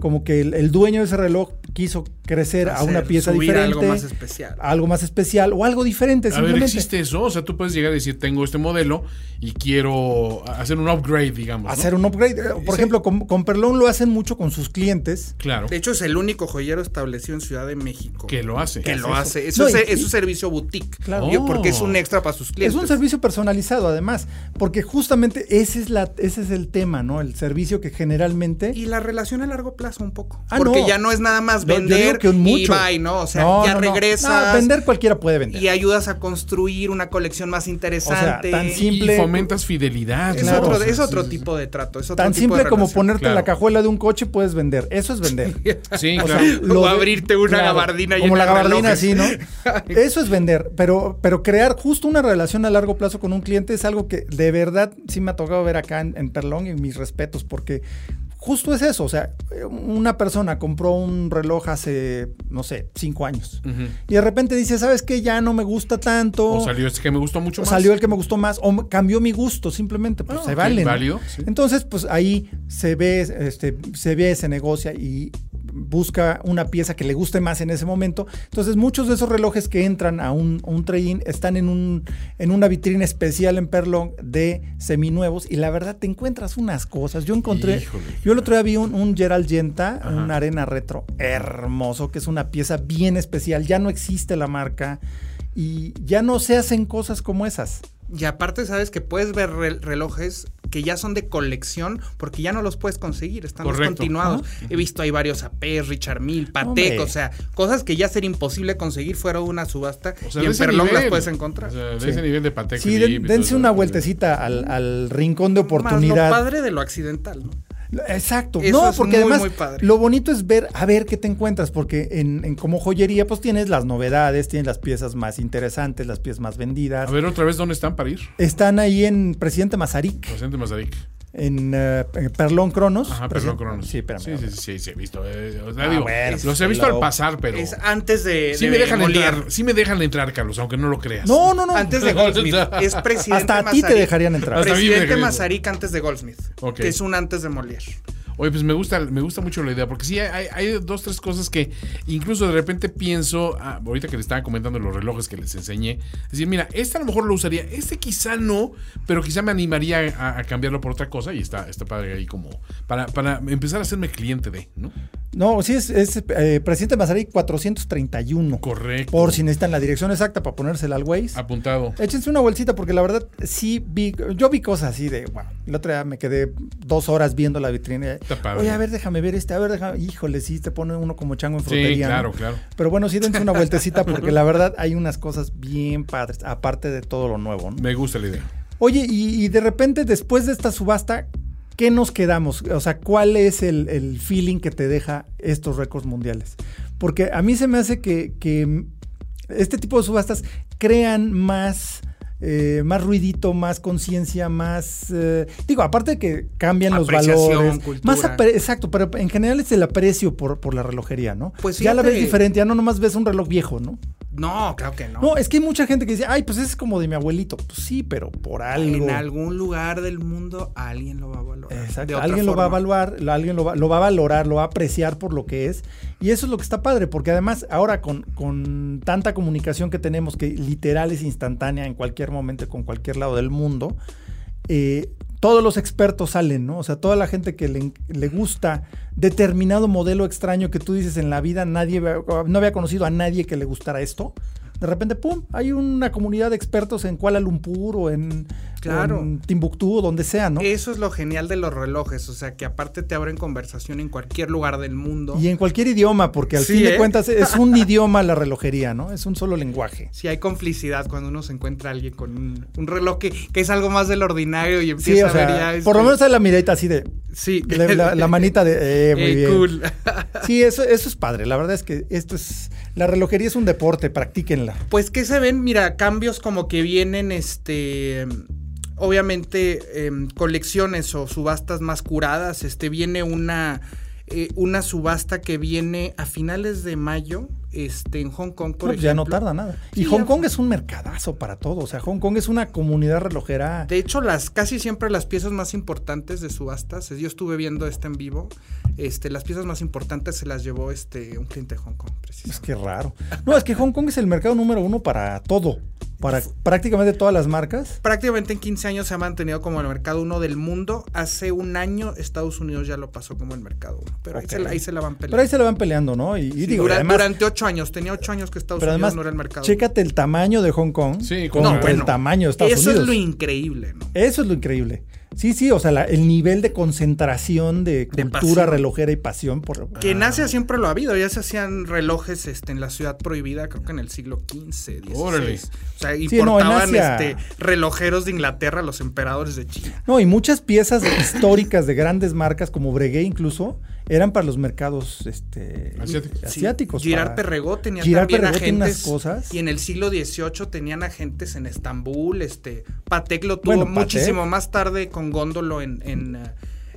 como que el, dueño de ese reloj quiso crecer a una pieza diferente.
Algo más especial.
Algo más especial o algo diferente.
A ver, existe eso. O sea, tú puedes llegar y decir, tengo este modelo y quiero hacer un upgrade, digamos.
Hacer un upgrade. Por ejemplo, con, con, Perlón lo hacen mucho con sus clientes.
Claro.
De hecho, es el único joyero establecido en Ciudad de México.
Que lo hace.
Que lo hace. Eso es, un servicio boutique. Claro. Porque es un extra para sus clientes.
Es un servicio personalizado, además. Porque justamente ese es, la, ese es el tema, ¿no? El servicio que generalmente.
Y la relación a largo plazo un poco. Ah, porque ya no es nada más vender que un mucho. y ¿no? O sea, ya regresas.
vender cualquiera puede vender.
Y ayudas a construir una colección más interesante.
tan simple. Y fomentas fidelidad.
Es, otro, es otro tipo de trato.
tan simple como ponerte en la cajuela de un coche puedes vender. Eso es vender.
sí, claro.
o abrirte una gabardina
Como la gabardina, sí, ¿no? Eso es vender. Pero, pero crear justo una relación a largo plazo con un cliente es algo que de verdad sí me ha tocado ver acá en, en Perlón y mis respetos, porque justo es eso. O sea, una persona compró un reloj hace, no sé, cinco años. Y de repente dice, ¿sabes qué? Ya no me gusta tanto.
O salió este que me gustó mucho más.
Salió el que me gustó más. O cambió mi gusto, simplemente. Pues ah, se vale. Entonces, pues ahí se ve, este, se ve, se negocia y busca una pieza que le guste más en ese momento. Entonces, muchos de esos relojes que entran a un, un trade-in están en, un, en una vitrina especial en Perlong de seminuevos y la verdad te encuentras unas cosas. Yo encontré, yo el otro día vi un, un Gerald Genta, un arena retro hermoso, que es una pieza bien especial. Ya no existe la marca y ya no se hacen cosas como esas.
Y aparte, sabes que puedes ver relojes que ya son de colección porque ya no los puedes conseguir, están descontinuados. He visto ahí varios AP, Richard Mille, Patek, o sea, cosas que ya sería imposible conseguir fuera una subasta y en Perlón las puedes encontrar. O
sea, de ese nivel de Patek.
Sí, dense una vueltecita al, al, rincón de oportunidad.
Más lo padre de lo accidental, ¿no?
Exacto. no, porque además lo bonito es ver a ver qué te encuentras, porque en, como joyería pues tienes las novedades, tienes las piezas más interesantes, las piezas más vendidas.
A ver otra vez dónde están para ir.
Están ahí en Presidente Mazarik.
Presidente Mazarik
en uh, Perlón Cronos.
Ajá, Perlón Cronos.
Sí, espérame.
Sí, sí, sí, sí, he visto. Eh, o sea, ah, digo, los he visto al pasar, pero.
Es antes de.
Sí, me dejan entrar, sí me dejan entrar, Carlos, aunque no lo creas.
No, no, no.
Antes de Goldsmith. es presidente
Hasta a ti te dejarían entrar.
Presidente Mazarik antes de Goldsmith. Que es un antes de Molière.
Oye, pues me gusta, me gusta mucho la idea, porque sí hay, hay dos, tres cosas que incluso de repente pienso, ah, ahorita que le estaba comentando los relojes que les enseñé, decir, mira, este a lo mejor lo usaría, este quizá no, pero quizá me animaría a, cambiarlo por otra cosa y está, está padre ahí como para, para empezar a hacerme cliente de, ¿no?
No, sí, es, es eh, presidente Mazarik 431.
Correcto.
Por si necesitan la dirección exacta para ponérsela al Waze.
Apuntado.
Échense una bolsita porque la verdad sí vi, yo vi cosas así de, bueno, el otro día me quedé dos horas viendo la vitrina. Oye, a ver, déjame ver este, a ver, déjame, híjole, sí, te pone uno como chango en frutería.
Sí, claro, claro.
Pero bueno, sí dense una vueltecita porque la verdad hay unas cosas bien padres, aparte de todo lo nuevo.
Me gusta la idea.
Oye, y, y de repente después de esta subasta, ¿qué nos quedamos? O sea, ¿cuál es el, feeling que te deja estos récords mundiales? Porque a mí se me hace que, este tipo de subastas crean más... Eh, más ruidito, más conciencia, más... Eh, digo, aparte de que cambian los valores. Más exacto, pero en general es el aprecio por, por la relojería, ¿no? Pues ya la ves diferente, ya no nomás ves un reloj viejo, ¿no?
No, claro que no.
No, es que hay mucha gente que dice, ay, pues es como de mi abuelito. Pues sí, pero por algo.
En algún lugar del mundo alguien lo va a valorar.
Exacto. Alguien lo va a evaluar, alguien lo va, lo va, a valorar, lo va a apreciar por lo que es. Y eso es lo que está padre, porque además ahora con, con tanta comunicación que tenemos, que literal es instantánea en cualquier momento, con cualquier lado del mundo, eh, todos los expertos salen, ¿no? O sea, toda la gente que le, le, gusta determinado modelo extraño que tú dices en la vida, nadie no había conocido a nadie que le gustara esto de repente, ¡pum! Hay una comunidad de expertos en Kuala Lumpur o en, claro. Timbuktu o donde sea, ¿no?
Eso es lo genial de los relojes, o sea, que aparte te abren conversación en cualquier lugar del mundo.
Y en cualquier idioma, porque al fin de ¿eh? cuentas es un idioma la relojería, ¿no? Es un solo lenguaje.
Sí, hay complicidad cuando uno se encuentra a alguien con un, reloj que, es algo más del ordinario y empieza a ver ya...
Por lo menos hay la mirita así de... Sí. La, manita de... Eh, muy bien. Cool. Sí, eso, eso es padre. La verdad es que esto es la relojería es un deporte, practíquenla.
Pues que se ven, mira, cambios como que vienen, este, obviamente, em, colecciones o subastas más curadas. Este, viene una, eh, una subasta que viene a finales de mayo este, en Hong Kong, por
pues Ya no tarda nada. Y Hong Kong es un mercadazo para todo. O sea, Hong Kong es una comunidad relojera.
De hecho, las casi siempre las piezas más importantes de subastas, yo estuve viendo esto en vivo, este, las piezas más importantes se las llevó este, un cliente de Hong Kong,
Es que raro. No, es que Hong Kong es el mercado número uno para todo. Para prácticamente todas las marcas.
Prácticamente en 15 años se ha mantenido como el mercado uno del mundo. Hace un año Estados Unidos ya lo pasó como el mercado uno. Pero ahí, se la, van peleando.
Pero ahí se la van peleando, ¿no? Y, digo,
durante, ocho años. Tenía ocho años que Estados Unidos no era el mercado.
Chécate el tamaño de Hong Kong sí, con el tamaño de Estados
Unidos.
Eso
es lo increíble, ¿no?
Eso es lo increíble. Sí, sí, o sea, el nivel de concentración de, cultura relojera y pasión por...
Que en Asia siempre lo ha habido, ya se hacían relojes este, en la ciudad prohibida, creo que en el siglo XV, XVI. O sea, importaban este, relojeros de Inglaterra los emperadores de China.
No, y muchas piezas históricas de grandes marcas como Breguet incluso, eran para los mercados este, asiáticos.
Girard Perregó tenía también agentes. cosas. Y en el siglo XVIII tenían agentes en Estambul. Este, Patek lo tuvo muchísimo más tarde con Góndolo en, en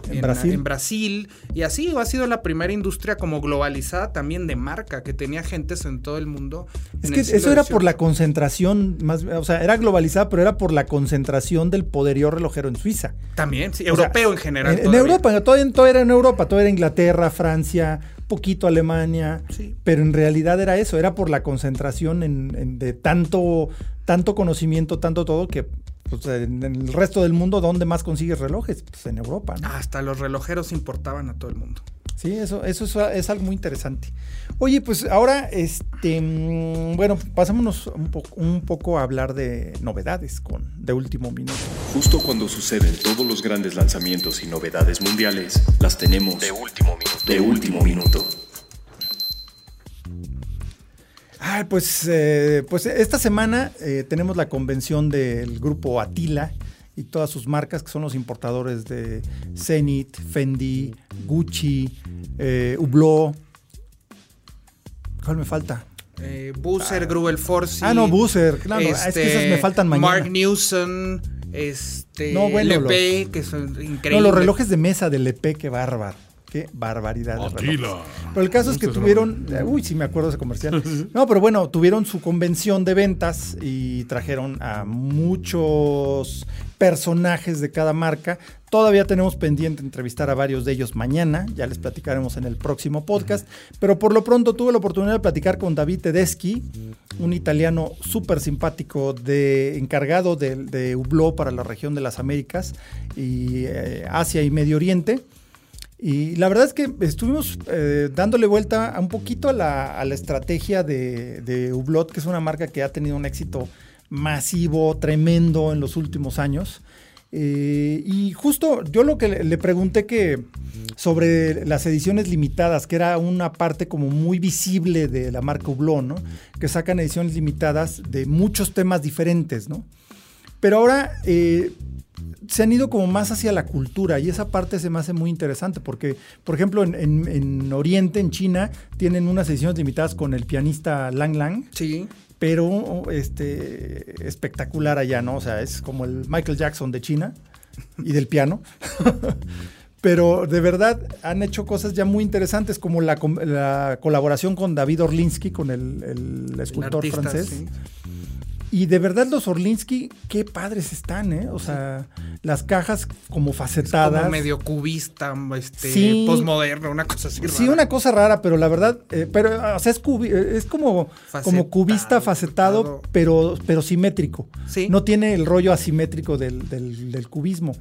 en, Brasil. en, Brasil. Y así ha sido la primera industria como globalizada también de marca, que tenía gentes en todo el mundo.
Es que eso era por la concentración, más, o sea, era globalizada, pero era por la concentración del poderío relojero en Suiza.
También, sí, europeo en general.
En, Europa, todo, todo, era en Europa, todo era Inglaterra, Francia, poquito Alemania, pero en realidad era eso, era por la concentración en, de tanto, tanto conocimiento, tanto todo, que pues, en, el resto del mundo, ¿dónde más consigues relojes? Pues en Europa.
Hasta los relojeros importaban a todo el mundo.
Sí, eso, eso es, algo muy interesante. Oye, pues ahora, este, mm, bueno, pasámonos un, un poco a hablar de novedades con de último minuto.
Justo cuando suceden todos los grandes lanzamientos y novedades mundiales, las tenemos de último minuto. De último minuto.
Ah, pues, eh, pues esta semana eh, tenemos la convención del grupo Atila y todas sus marcas, que son los importadores de Zenith, Fendi, Gucci, eh, Hublot. ¿Cuál me falta?
Eh, Busser, Grubel Force.
Ah, no, Busser. Claro, es que esas me faltan mañana.
Mark Newson, este, no, bueno, que son increíbles. No,
los relojes de mesa de Lepe, qué bárbaro. Qué barbaridad. Pero el caso es que tuvieron, uy, sí me acuerdo de ese comercial. No, pero bueno, tuvieron su convención de ventas y trajeron a muchos personajes de cada marca. Todavía tenemos pendiente entrevistar a varios de ellos mañana, ya les platicaremos en el próximo podcast, pero por lo pronto tuve la oportunidad de platicar con David Tedeschi, un italiano súper simpático de, encargado de, de Hublot para la región de las Américas y eh, Asia y Medio Oriente. Y la verdad es que estuvimos eh, dándole vuelta un poquito a la, estrategia de, de, Hublot, que es una marca que ha tenido un éxito masivo, tremendo en los últimos años. Eh, y justo yo lo que le, pregunté que sobre las ediciones limitadas, que era una parte como muy visible de la marca Hublot, ¿no? Que sacan ediciones limitadas de muchos temas diferentes, ¿no? Pero ahora eh, se han ido como más hacia la cultura y esa parte se me hace muy interesante porque, por ejemplo, en, Oriente, en China, tienen unas ediciones limitadas con el pianista Lang Lang.
Sí.
Pero este, espectacular allá, ¿no? O sea, es como el Michael Jackson de China y del piano. Pero de verdad han hecho cosas ya muy interesantes, como la, colaboración con David Orlinsky, con el, escultor francés. Y de verdad los Orlinsky, qué padres están, ¿eh? O sea, las cajas como facetadas. como
medio cubista, este, postmoderno, una cosa así
Sí, una cosa rara, pero la verdad, eh, pero, o sea, es, es como, como cubista facetado, pero, pero simétrico. Sí. No tiene el rollo asimétrico del, del, del cubismo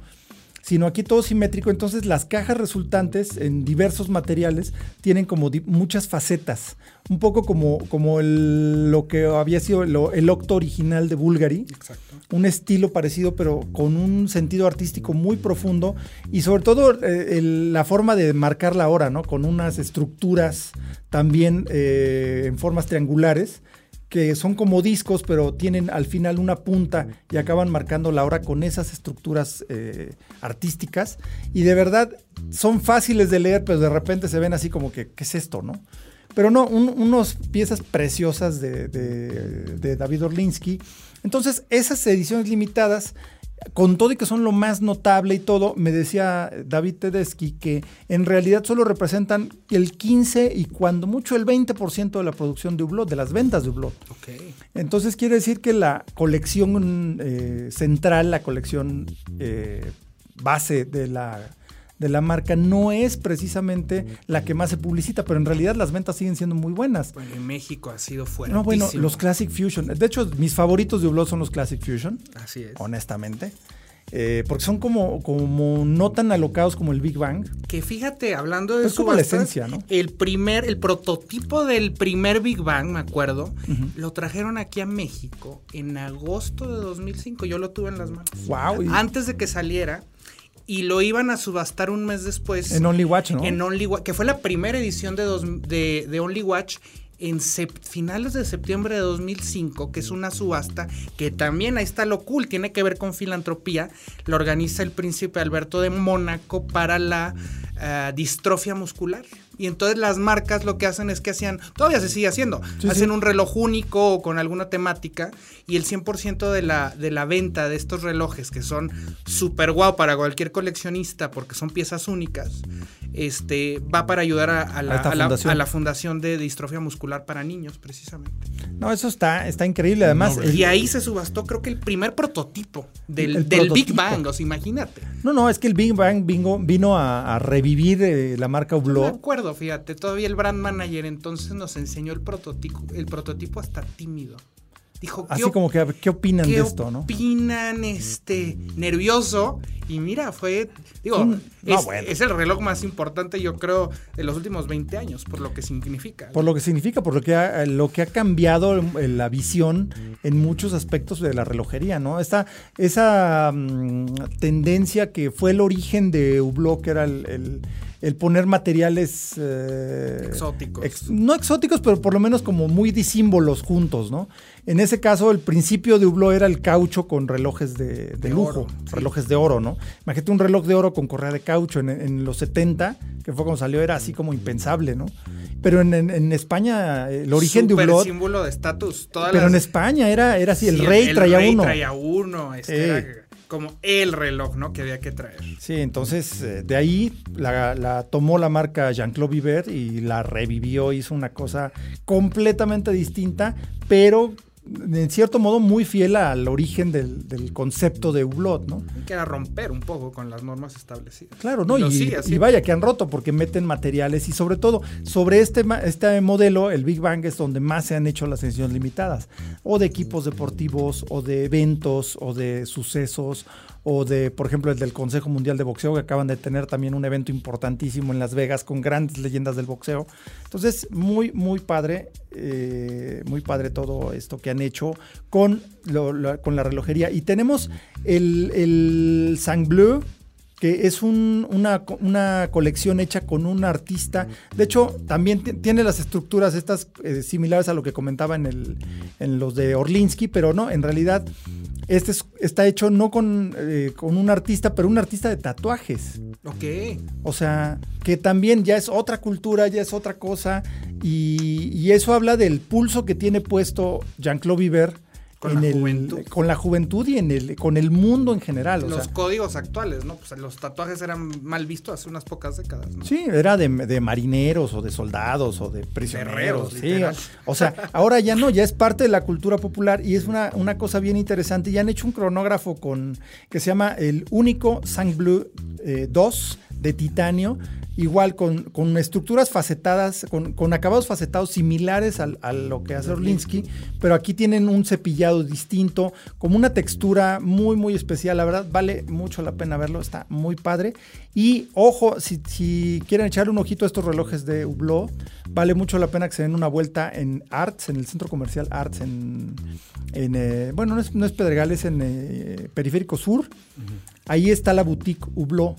sino aquí todo simétrico. Entonces las cajas resultantes en diversos materiales tienen como muchas facetas, un poco como, como lo que había sido el octo original de Bulgari. Exacto. Un estilo parecido, pero con un sentido artístico muy profundo y sobre todo eh, la forma de marcar la hora, ¿no? Con unas estructuras también eh, en formas triangulares que son como discos, pero tienen al final una punta y acaban marcando la hora con esas estructuras eh, artísticas. Y de verdad son fáciles de leer, pero de repente se ven así como que, ¿qué es esto, no? Pero no, unas piezas preciosas de, de David Orlinsky. Entonces, esas ediciones limitadas con todo y que son lo más notable y todo, me decía David Tedeschi que en realidad solo representan el 15 y cuando mucho el 20% de la producción de Hublot, de las ventas de Hublot. Entonces quiere decir que la colección eh, central, la colección eh, base de la, de la marca no es precisamente la que más se publicita, pero en realidad las ventas siguen siendo muy buenas.
Bueno, en México ha sido fuerte.
No, bueno, los Classic Fusion. De hecho, mis favoritos de Hublot son los Classic Fusion.
Así es.
Honestamente. Eh, porque son como, como no tan alocados como el Big Bang.
Que fíjate, hablando de
es como la esencia, ¿no?
El primer, el prototipo del primer Big Bang, me acuerdo, lo trajeron aquí a México en agosto de 2005. Yo lo tuve en las manos.
Wow.
Antes de que saliera y lo iban a subastar un mes después.
En Only Watch, ¿no?
En Only Watch, que fue la primera edición de, de, de Only Watch en finales de septiembre de 2005, que es una subasta que también ahí está lo cool, tiene que ver con filantropía, lo organiza el príncipe Alberto de Mónaco para la eh, distrofia muscular. Y entonces las marcas lo que hacen es que hacían, todavía se sigue haciendo, hacen un reloj único o con alguna temática y el 100% de la, de la venta de estos relojes que son súper guau para cualquier coleccionista porque son piezas únicas, este, va para ayudar a, la, fundación. de distrofia muscular para niños, precisamente.
No, eso está, está increíble. Además,
y ahí se subastó, creo que el primer prototipo del, Big Bang, o sea, imagínate.
No, no, es que el Big Bang vino, vino a, revivir eh, la marca Hublot.
No me acuerdo, fíjate, todavía el brand manager entonces nos enseñó el prototipo, el prototipo hasta tímido. Dijo,
Así como que, ¿qué opinan de esto, no?
opinan, este, nervioso? Y mira, fue, digo, mm, es, el reloj más importante, yo creo, de los últimos 20 años, por lo que significa.
Por lo que significa, por lo que ha, lo que ha cambiado la visión en muchos aspectos de la relojería, ¿no? Esta, esa mm, tendencia que fue el origen de Hublot, que era el el poner materiales
eh, exóticos.
no exóticos, pero por lo menos como muy disímbolos juntos, ¿no? En ese caso, el principio de Hublot era el caucho con relojes de, lujo, relojes de oro, ¿no? Imagínate un reloj de oro con correa de caucho en, los 70, que fue cuando salió, era así como impensable, ¿no? Pero en, España, el origen de Hublot...
símbolo de estatus.
Pero en España era, era así, el rey
el
traía
rey
uno.
traía uno, este era como el reloj, ¿no? Que había que traer.
Sí, entonces eh, de ahí la, tomó la marca Jean-Claude Viver y la revivió, hizo una cosa completamente distinta, pero en cierto modo muy fiel al origen del, concepto de Hublot, ¿no?
Que era romper un poco con las normas establecidas.
Claro, ¿no? Y, vaya que han roto porque meten materiales y sobre todo sobre este, este modelo, el Big Bang es donde más se han hecho las ediciones limitadas, o de equipos deportivos, o de eventos, o de sucesos, o de, por ejemplo, el del Consejo Mundial de Boxeo, que acaban de tener también un evento importantísimo en Las Vegas con grandes leyendas del boxeo. Entonces, muy, muy padre, eh, muy padre todo esto que han hecho con, la relojería. Y tenemos el, el Sang Bleu, que es una, colección hecha con un artista. De hecho, también tiene las estructuras estas eh, similares a lo que comentaba en los de Orlinsky, pero no, en realidad este está hecho no con, eh, con, un artista, pero un artista de tatuajes.
Ok.
O sea, que también ya es otra cultura, ya es otra cosa. Y, eso habla del pulso que tiene puesto Jean-Claude Viver
con, la juventud.
con la juventud y en el, con el mundo en general.
Los códigos actuales, ¿no? Pues los tatuajes eran mal vistos hace unas pocas décadas.
Sí, era de, marineros o de soldados o de prisioneros. sí. O sea, ahora ya no, ya es parte de la cultura popular y es una, una cosa bien interesante. Ya han hecho un cronógrafo con que se llama el único Sang Blue 2 eh, de titanio igual con, estructuras facetadas, con, acabados facetados similares a lo que hace Orlinsky, pero aquí tienen un cepillado distinto, como una textura muy, muy especial. La verdad, vale mucho la pena verlo, está muy padre. Y ojo, si, quieren echarle un ojito a estos relojes de Hublot, vale mucho la pena que se den una vuelta en Arts, en el centro comercial Arts, en, eh, bueno, no es, no es Pedregal, es en eh, Periférico Sur. Ahí está la boutique Hublot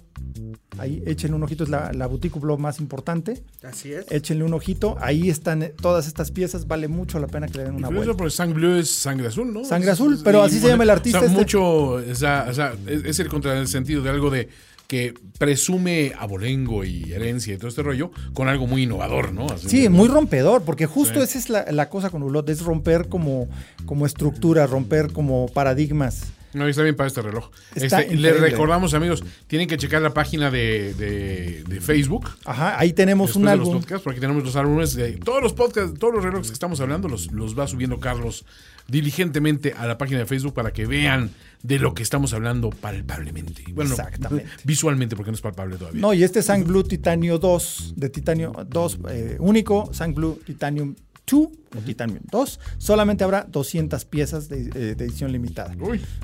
Ahí échenle un ojito, es la, la boutique blog más importante.
Así es.
Échenle un ojito. Ahí están eh, todas estas piezas. Vale mucho la pena que le den una vuelta.
Porque Sang Bleu es sangre azul, ¿no?
Sangre azul, pero así se llama el artista.
O sea, este. mucho, o sea, o sea, es, el contra el sentido de algo de que presume abolengo y herencia y todo este rollo con algo muy innovador, ¿no?
sí, muy rompedor, porque justo esa es la, la, cosa con Ulot, es romper como, como estructura, romper como paradigmas.
No, está bien para este reloj. Este, le recordamos, amigos, tienen que checar la página de, Facebook.
Ajá, ahí tenemos un álbum.
Los podcasts, porque tenemos los álbumes de todos los podcasts, todos los relojes que estamos hablando, los, los va subiendo Carlos diligentemente a la página de Facebook para que vean de lo que estamos hablando palpablemente. Bueno, Exactamente. visualmente, porque no es palpable todavía.
No, y este Sang Blue Titanio 2, de Titanio 2, eh, único, Sang Blue Titanium 2 o Titanium 2, solamente habrá 200 piezas de, eh, edición limitada.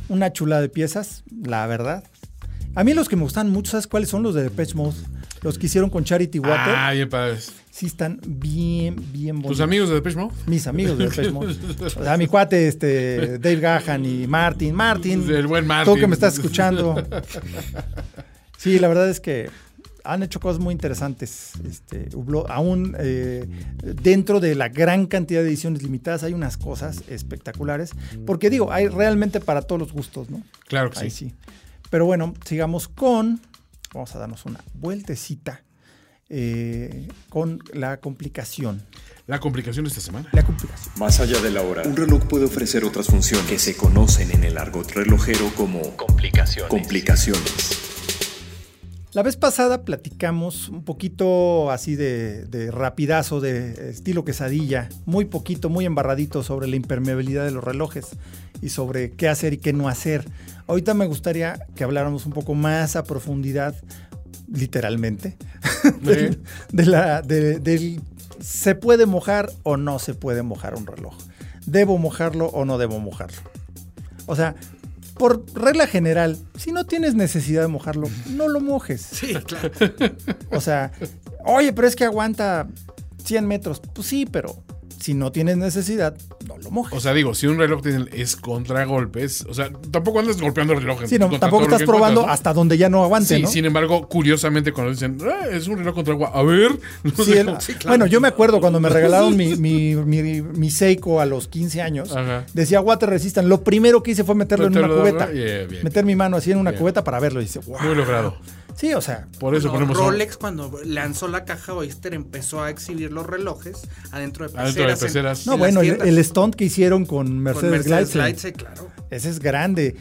Una chula de piezas, la verdad. A mí los que me gustan mucho, ¿sabes cuáles son los de Depeche Mode? Los que hicieron con Charity Water.
Ah, bien padres.
Sí, están bien, bien bonitos.
¿Tus amigos de Depeche Mode?
Mis amigos de Depeche Mode. o sea, mi cuate, este, Dave Gahan y Martin. Martin.
El buen Martin.
Tú que me estás escuchando. Sí, la verdad es que han hecho cosas muy interesantes. Este, aún eh, dentro de la gran cantidad de ediciones limitadas hay unas cosas espectaculares. Porque digo, hay realmente para todos los gustos, ¿no?
Claro que sí.
Pero bueno, sigamos con. Vamos a darnos una vueltecita eh, con la complicación.
La complicación de esta semana.
La complicación.
Más allá de la hora, un reloj puede ofrecer otras funciones que se conocen en el argot relojero como complicaciones. complicaciones.
La vez pasada platicamos un poquito así de, rapidazo, de estilo quesadilla, muy poquito, muy embarradito sobre la impermeabilidad de los relojes y sobre qué hacer y qué no hacer. Ahorita me gustaría que habláramos un poco más a profundidad, literalmente, de, la, del se puede mojar o no se puede mojar un reloj. ¿Debo mojarlo o no debo mojarlo? O sea, por regla general, si no tienes necesidad de mojarlo, no lo mojes.
Sí, claro.
O sea, oye, pero es que aguanta 100 metros. Pues sí, pero si no tienes necesidad, no lo mojes.
O sea, digo, si un reloj es contra golpes, o sea, tampoco andas golpeando el reloj.
Sí, no, tampoco estás probando hasta donde ya no aguante,
sí, Sin embargo, curiosamente, cuando dicen, eh, es un reloj contra agua, a ver.
Bueno, yo me acuerdo cuando me regalaron mi, mi, mi, Seiko a los 15 años, decía water resistant. Lo primero que hice fue meterlo en una cubeta. Meter mi mano así en una cubeta para verlo. Y dice, wow.
Muy logrado.
Sí, o sea.
Por eso ponemos.
Rolex, cuando lanzó la caja Oyster, empezó a exhibir los relojes adentro de peceras.
Adentro de peceras.
no, bueno, el, stunt que hicieron con Mercedes,
con Mercedes claro.
Ese es grande.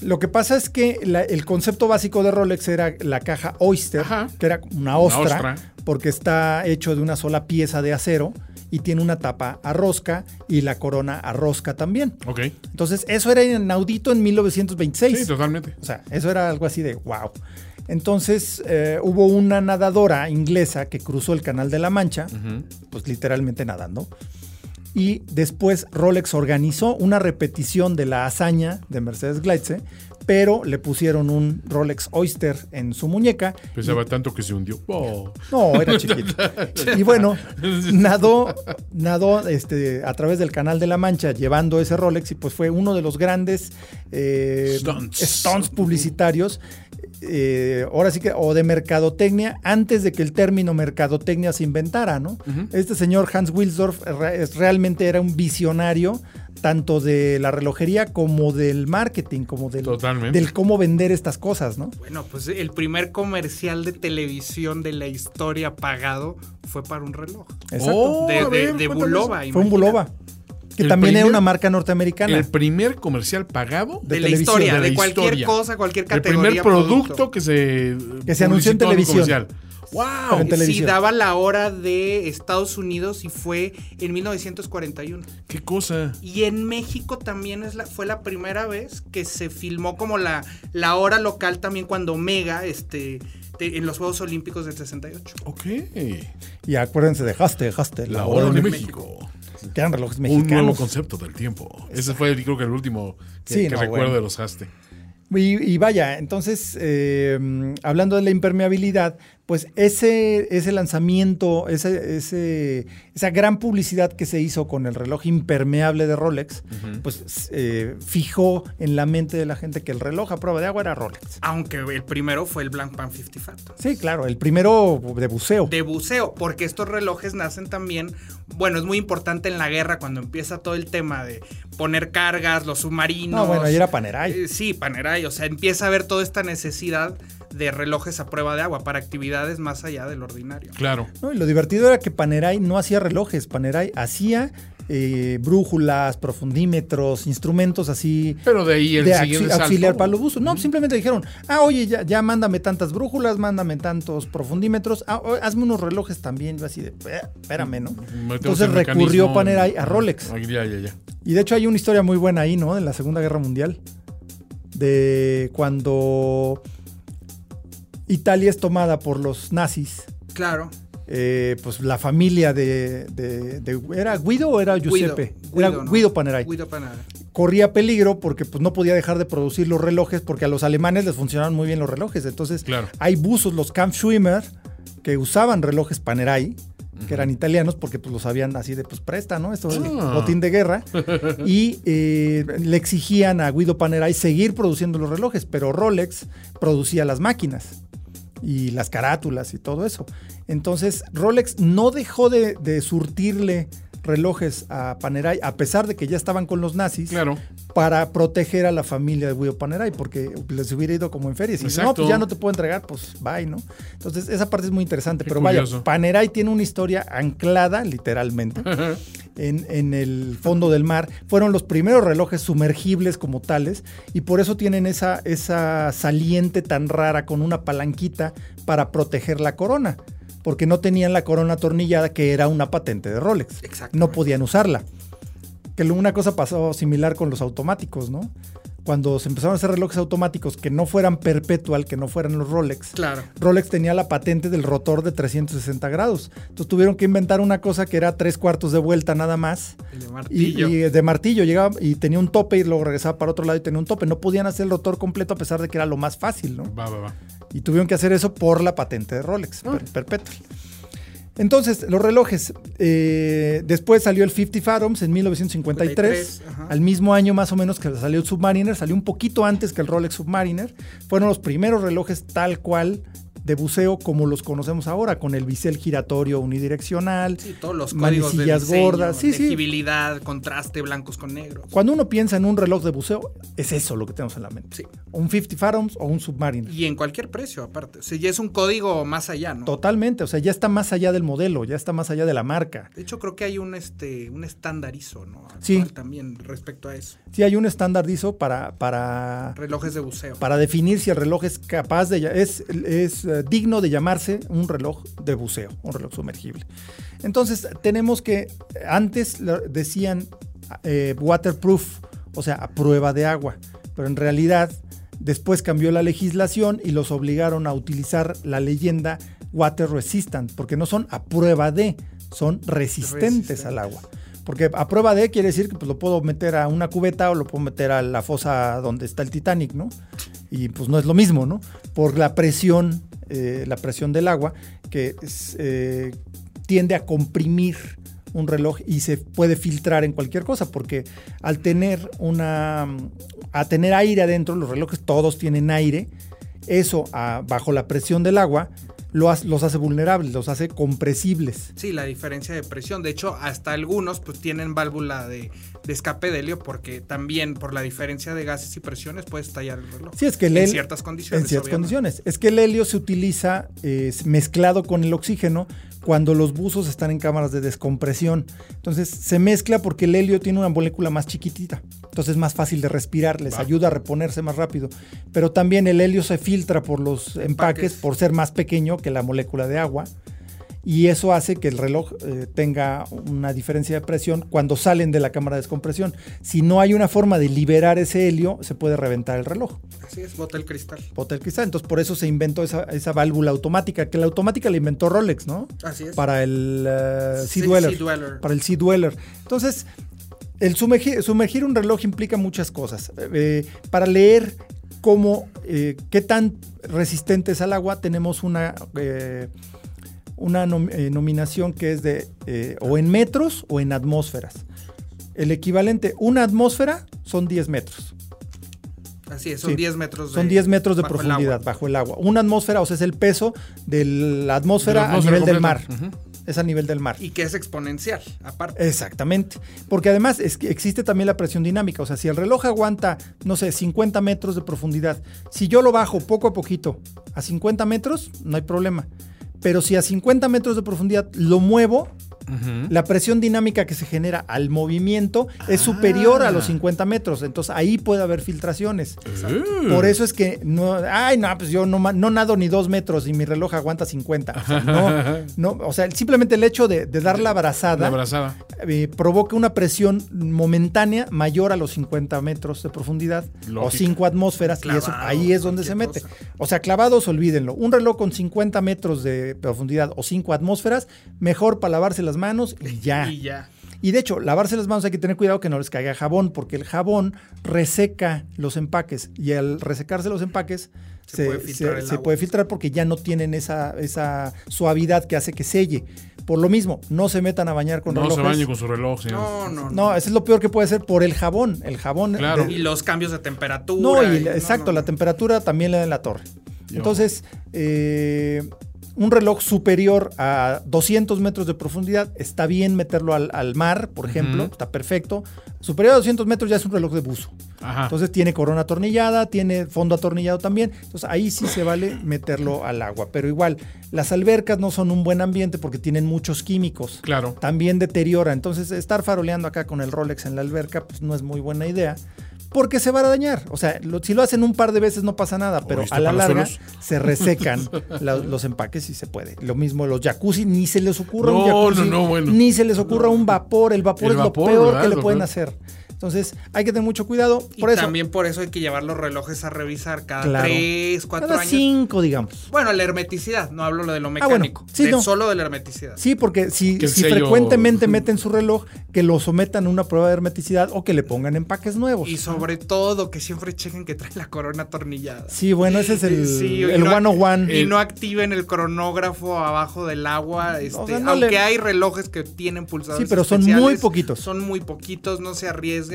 Lo que pasa es que el concepto básico de Rolex era la caja Oyster, que era una ostra, porque está hecho de una sola pieza de acero y tiene una tapa a rosca y la corona a rosca también.
Ok.
Entonces, eso era inaudito en 1926.
Sí, totalmente.
O sea, eso era algo así de wow. Entonces eh, hubo una nadadora inglesa que cruzó el Canal de la Mancha, pues literalmente nadando. Y después Rolex organizó una repetición de la hazaña de Mercedes Gleitze, pero le pusieron un Rolex Oyster en su muñeca.
Pesaba tanto que se hundió. Oh.
No, era chiquito. y bueno, nadó, nadó este, a través del Canal de la Mancha llevando ese Rolex y pues fue uno de los grandes eh, stunts publicitarios eh, ahora sí que, o de mercadotecnia, antes de que el término mercadotecnia se inventara, ¿no? Este señor Hans Wilsdorf realmente era un visionario tanto de la relojería como del marketing, como del, del cómo vender estas cosas, ¿no?
Bueno, pues el primer comercial de televisión de la historia pagado fue para un reloj.
Exacto.
de, de, Bulova.
Fue un Bulova Que también era una marca norteamericana.
El primer comercial pagado
de, la historia, de, cualquier cosa, cualquier categoría.
El primer producto, que se,
que se anunció en televisión.
¡Wow! Sí, daba la hora de Estados Unidos y fue en 1941.
¿Qué cosa?
Y en México también es la, fue la primera vez que se filmó como la, la hora local también cuando Mega, este, en los Juegos Olímpicos del 68.
Ok.
Y acuérdense de Haste, Haste,
la, hora, de México.
Que eran relojes mexicanos. Un nuevo
concepto del tiempo. Ese fue, creo que el último que, recuerdo de los Haste.
Y, vaya, entonces, eh, hablando de la impermeabilidad, pues ese, ese lanzamiento, ese, ese, esa gran publicidad que se hizo con el reloj impermeable de Rolex, pues eh, fijó en la mente de la gente que el reloj a prueba de agua era Rolex.
Aunque el primero fue el Blank Pan 50 Phantom.
Sí, claro, el primero de buceo.
De buceo, porque estos relojes nacen también, bueno, es muy importante en la guerra cuando empieza todo el tema de poner cargas, los submarinos. No,
bueno, ahí era Panerai.
Eh, sí, Panerai, o sea, empieza a haber toda esta necesidad de relojes a prueba de agua para actividades más allá del ordinario.
Claro.
y lo divertido era que Panerai no hacía relojes, Panerai hacía eh, brújulas, profundímetros, instrumentos así.
Pero de ahí el
de auxiliar para los buzos. No, simplemente dijeron, ah, oye, ya, ya mándame tantas brújulas, mándame tantos profundímetros, ah, hazme unos relojes también. Yo así de, eh, espérame, ¿no? Entonces recurrió Panerai a Rolex.
Ya, ya, ya.
Y de hecho hay una historia muy buena ahí, ¿no? En la Segunda Guerra Mundial. De cuando Italia es tomada por los nazis.
Claro.
Eh, pues la familia de, ¿Era Guido o era Giuseppe? era Guido Panerai.
Guido Panerai.
Corría peligro porque pues, no podía dejar de producir los relojes porque a los alemanes les funcionaban muy bien los relojes. Entonces hay buzos, los Kampfschwimmer, que usaban relojes Panerai que eran italianos, porque pues los habían así de pues presta, ¿no? Esto es ah. botín de guerra. y eh, le exigían a Guido Panerai seguir produciendo los relojes, pero Rolex producía las máquinas y las carátulas y todo eso. Entonces, Rolex no dejó de, surtirle relojes a Panerai, a pesar de que ya estaban con los nazis,
claro.
para proteger a la familia de Guido Panerai, porque les hubiera ido como en feria. Si no, pues ya no te puedo entregar, pues bye, ¿no? Entonces, esa parte es muy interesante. pero vaya, Panerai tiene una historia anclada, literalmente, en, en, el fondo del mar. Fueron los primeros relojes sumergibles como tales, y por eso tienen esa, esa saliente tan rara con una palanquita para proteger la corona porque no tenían la corona atornillada, que era una patente de Rolex. No podían usarla. Que una cosa pasó similar con los automáticos, ¿no? Cuando se empezaron a hacer relojes automáticos que no fueran perpetual, que no fueran los Rolex.
Claro.
Rolex tenía la patente del rotor de 360 grados. Entonces tuvieron que inventar una cosa que era tres cuartos de vuelta nada más.
Y de martillo.
Y, de martillo llegaba y tenía un tope y luego regresaba para otro lado y tenía un tope. No podían hacer el rotor completo a pesar de que era lo más fácil, ¿no?
Va, va, va.
Y tuvieron que hacer eso por la patente de Rolex, ah. perpetual. Entonces, los relojes. Eh, después salió el 50 Fathoms en 1953. al mismo año más o menos que salió el Submariner. Salió un poquito antes que el Rolex Submariner. Fueron los primeros relojes tal cual de buceo como los conocemos ahora, con el bisel giratorio unidireccional,
sí, todos los manecillas gordas, sí, legibilidad, contraste, blancos con negros.
Cuando uno piensa en un reloj de buceo, es eso lo que tenemos en la mente.
Sí.
Un 50 Fathoms o un Submariner.
Y en cualquier precio, aparte. O sea, ya es un código más allá, ¿no?
Totalmente, o sea, ya está más allá del modelo, ya está más allá de la marca.
De hecho, creo que hay un, este, un estandarizo, ¿no?
sí.
También respecto a eso.
Sí, hay un estandarizo para, para...
Relojes de buceo.
Para definir si el reloj es capaz de... Es, es eh, digno de llamarse un reloj de buceo, un reloj sumergible. Entonces, tenemos que, antes decían eh, waterproof, o sea, a prueba de agua, pero en realidad después cambió la legislación y los obligaron a utilizar la leyenda water resistant, porque no son a prueba de, son resistentes al agua. Porque a prueba de quiere decir que pues, lo puedo meter a una cubeta o lo puedo meter a la fosa donde está el Titanic, ¿no? Y pues no es lo mismo, ¿no? Por la presión, eh, la presión del agua, que eh, tiende a comprimir un reloj y se puede filtrar en cualquier cosa, porque al tener una, a tener aire adentro, los relojes todos tienen aire, eso bajo la presión del agua los hace vulnerables, los hace compresibles.
Sí, la diferencia de presión. De hecho, hasta algunos pues tienen válvula de, escape de helio porque también por la diferencia de gases y presiones puede estallar el reloj.
Sí, es que
el en ciertas condiciones.
En ciertas condiciones. Es que el helio se utiliza mezclado con el oxígeno cuando los buzos están en cámaras de descompresión. Entonces se mezcla porque el helio tiene una molécula más chiquitita. Entonces es más fácil de respirar, les ayuda a reponerse más rápido. Pero también el helio se filtra por los empaques por ser más pequeño que la molécula de agua y eso hace que el reloj eh, tenga una diferencia de presión cuando salen de la cámara de descompresión. Si no hay una forma de liberar ese helio, se puede reventar el reloj.
Así es, bota el cristal.
Bota el cristal. Entonces, por eso se inventó esa, válvula automática, que la automática la inventó Rolex, ¿no?
Así es.
Para el uh, Sea, Dweller, Para el Sea Dweller. Entonces, el sumergir, un reloj implica muchas cosas. Eh, para leer cómo, eh, qué tan resistente es al agua, tenemos una una eh, nominación que es de eh, o en metros o en atmósferas. El equivalente, una atmósfera son 10 metros.
Así es, son 10 metros
de Son 10 metros de profundidad bajo el agua. Una atmósfera, o sea, es el peso de la atmósfera, a nivel del mar. Es a nivel del mar.
Y que es exponencial, aparte.
Exactamente. Porque además es que existe también la presión dinámica. O sea, si el reloj aguanta, no sé, 50 metros de profundidad, si yo lo bajo poco a poquito a 50 metros, no hay problema. Pero si a 50 metros de profundidad lo muevo, la presión dinámica que se genera al movimiento es superior a los 50 ah. metros. Entonces ahí puede haber filtraciones. Por eso es que no, ay, no, pues yo no, no, nado ni dos metros y mi reloj aguanta 50. O sea, no, no, o sea simplemente el hecho de, dar la abrazada, eh, provoca una presión momentánea mayor a los 50 metros de profundidad o 5 atmósferas y eso ahí es donde se mete. O sea, clavados, olvídenlo. Un reloj con 50 metros de profundidad o 5 atmósferas, mejor para lavarse las manos y ya.
Y ya.
Y de hecho, lavarse las manos hay que tener cuidado que no les caiga jabón, porque el jabón reseca los empaques y al resecarse los empaques se, puede, filtrar porque ya no tienen esa, esa suavidad que hace que selle. Por lo mismo, no se metan a bañar con relojes.
No se bañen con su reloj.
No, no, no,
no. eso es lo peor que puede ser por el jabón. El jabón.
Claro. y los cambios de temperatura.
No, exacto, la temperatura también le da en la torre. Entonces, eh, un reloj superior a 200 metros de profundidad, está bien meterlo al, mar, por ejemplo, está perfecto. Superior a 200 metros ya es un reloj de buzo. Entonces tiene corona atornillada, tiene fondo atornillado también. Entonces ahí sí se vale meterlo al agua. Pero igual, las albercas no son un buen ambiente porque tienen muchos químicos.
Claro.
También deteriora. Entonces estar faroleando acá con el Rolex en la alberca, pues no es muy buena idea porque se va a dañar. O sea, si lo hacen un par de veces no pasa nada, pero a la larga se resecan los empaques y se puede. Lo mismo los jacuzzi, ni se les ocurra un jacuzzi, ni se les ocurra un vapor. El vapor es lo peor que le pueden hacer. Entonces hay que tener mucho cuidado. Por y eso,
también por eso hay que llevar los relojes a revisar cada tres, cuatro cada años.
cinco, digamos.
Bueno, la hermeticidad, no hablo de lo ah, mecánico, solo de la hermeticidad.
Sí, porque si, frecuentemente meten su reloj, que lo sometan a una prueba de hermeticidad o que le pongan empaques nuevos.
Y sobre todo que siempre chequen que trae la corona atornillada.
Sí, bueno, ese es el, el one one.
Y no activen el cronógrafo abajo del agua. Este, aunque hay relojes que tienen pulsadores.
Sí, pero son muy poquitos.
Son muy poquitos, no se arriesguen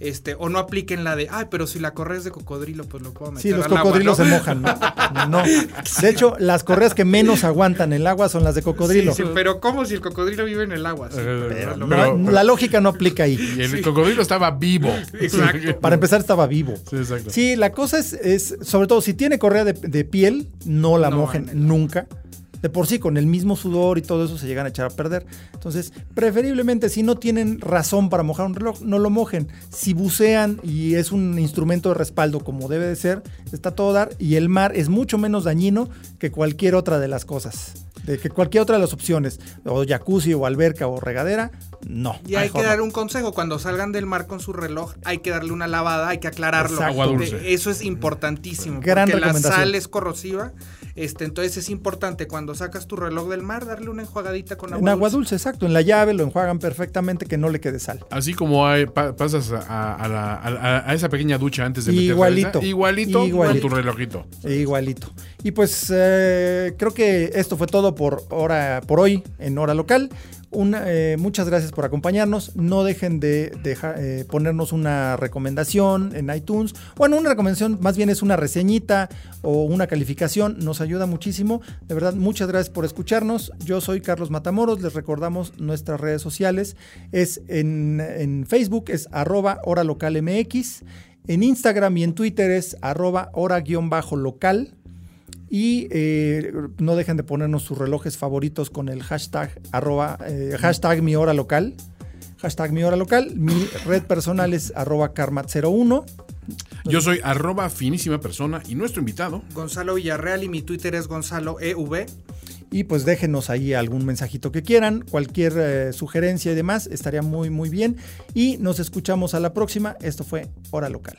este, o no apliquen la de, ay, pero si la correa es de cocodrilo, pues lo puedo meter.
Sí, los cocodrilos se mojan. ¿no? De hecho, las correas que menos aguantan el agua son las de cocodrilo.
Sí, pero ¿cómo si el cocodrilo vive en el agua?
la lógica no aplica ahí.
Y el cocodrilo estaba vivo.
Exacto. Para empezar, estaba vivo.
Sí, exacto.
Sí, la cosa es, es sobre todo, si tiene correa de, piel, no la mojen nunca de por sí con el mismo sudor y todo eso se llegan a echar a perder. Entonces, preferiblemente si no tienen razón para mojar un reloj, no lo mojen. Si bucean y es un instrumento de respaldo como debe de ser, está todo dar y el mar es mucho menos dañino que cualquier otra de las cosas. De que cualquier otra de las opciones, o jacuzzi o alberca o regadera, no.
Y hay que dar un consejo, cuando salgan del mar con su reloj, hay que darle una lavada, hay que aclararlo.
Agua dulce.
Eso es importantísimo. Gran porque la sal es corrosiva este, entonces es importante cuando sacas tu reloj del mar darle una enjuagadita con agua.
En agua dulce, exacto. En la llave lo enjuagan perfectamente que no le quede sal.
Así como pasas a, esa pequeña ducha antes de
igualito,
igualito, igualito, con tu relojito.
Igualito. Y pues eh, creo que esto fue todo por hora por hoy en hora local. Eh, muchas gracias por acompañarnos. No dejen de, eh, ponernos una recomendación en iTunes. Bueno, una recomendación más bien es una reseñita o una calificación. Nos ayuda muchísimo. De verdad, muchas gracias por escucharnos. Yo soy Carlos Matamoros. Les recordamos nuestras redes sociales. Es en, Facebook es arroba hora local MX. En Instagram y en Twitter es arroba hora-local. Y eh, no dejen de ponernos sus relojes favoritos con el hashtag, arroba, eh, hashtag mi hora local. Hashtag mi hora local. Mi red personal es arroba karmat01.
Yo soy arroba finísima persona y nuestro invitado.
Gonzalo Villarreal y mi Twitter es Gonzalo EV.
Y pues déjenos ahí algún mensajito que quieran, cualquier eh, sugerencia y demás, estaría muy muy bien. Y nos escuchamos a la próxima. Esto fue Hora Local.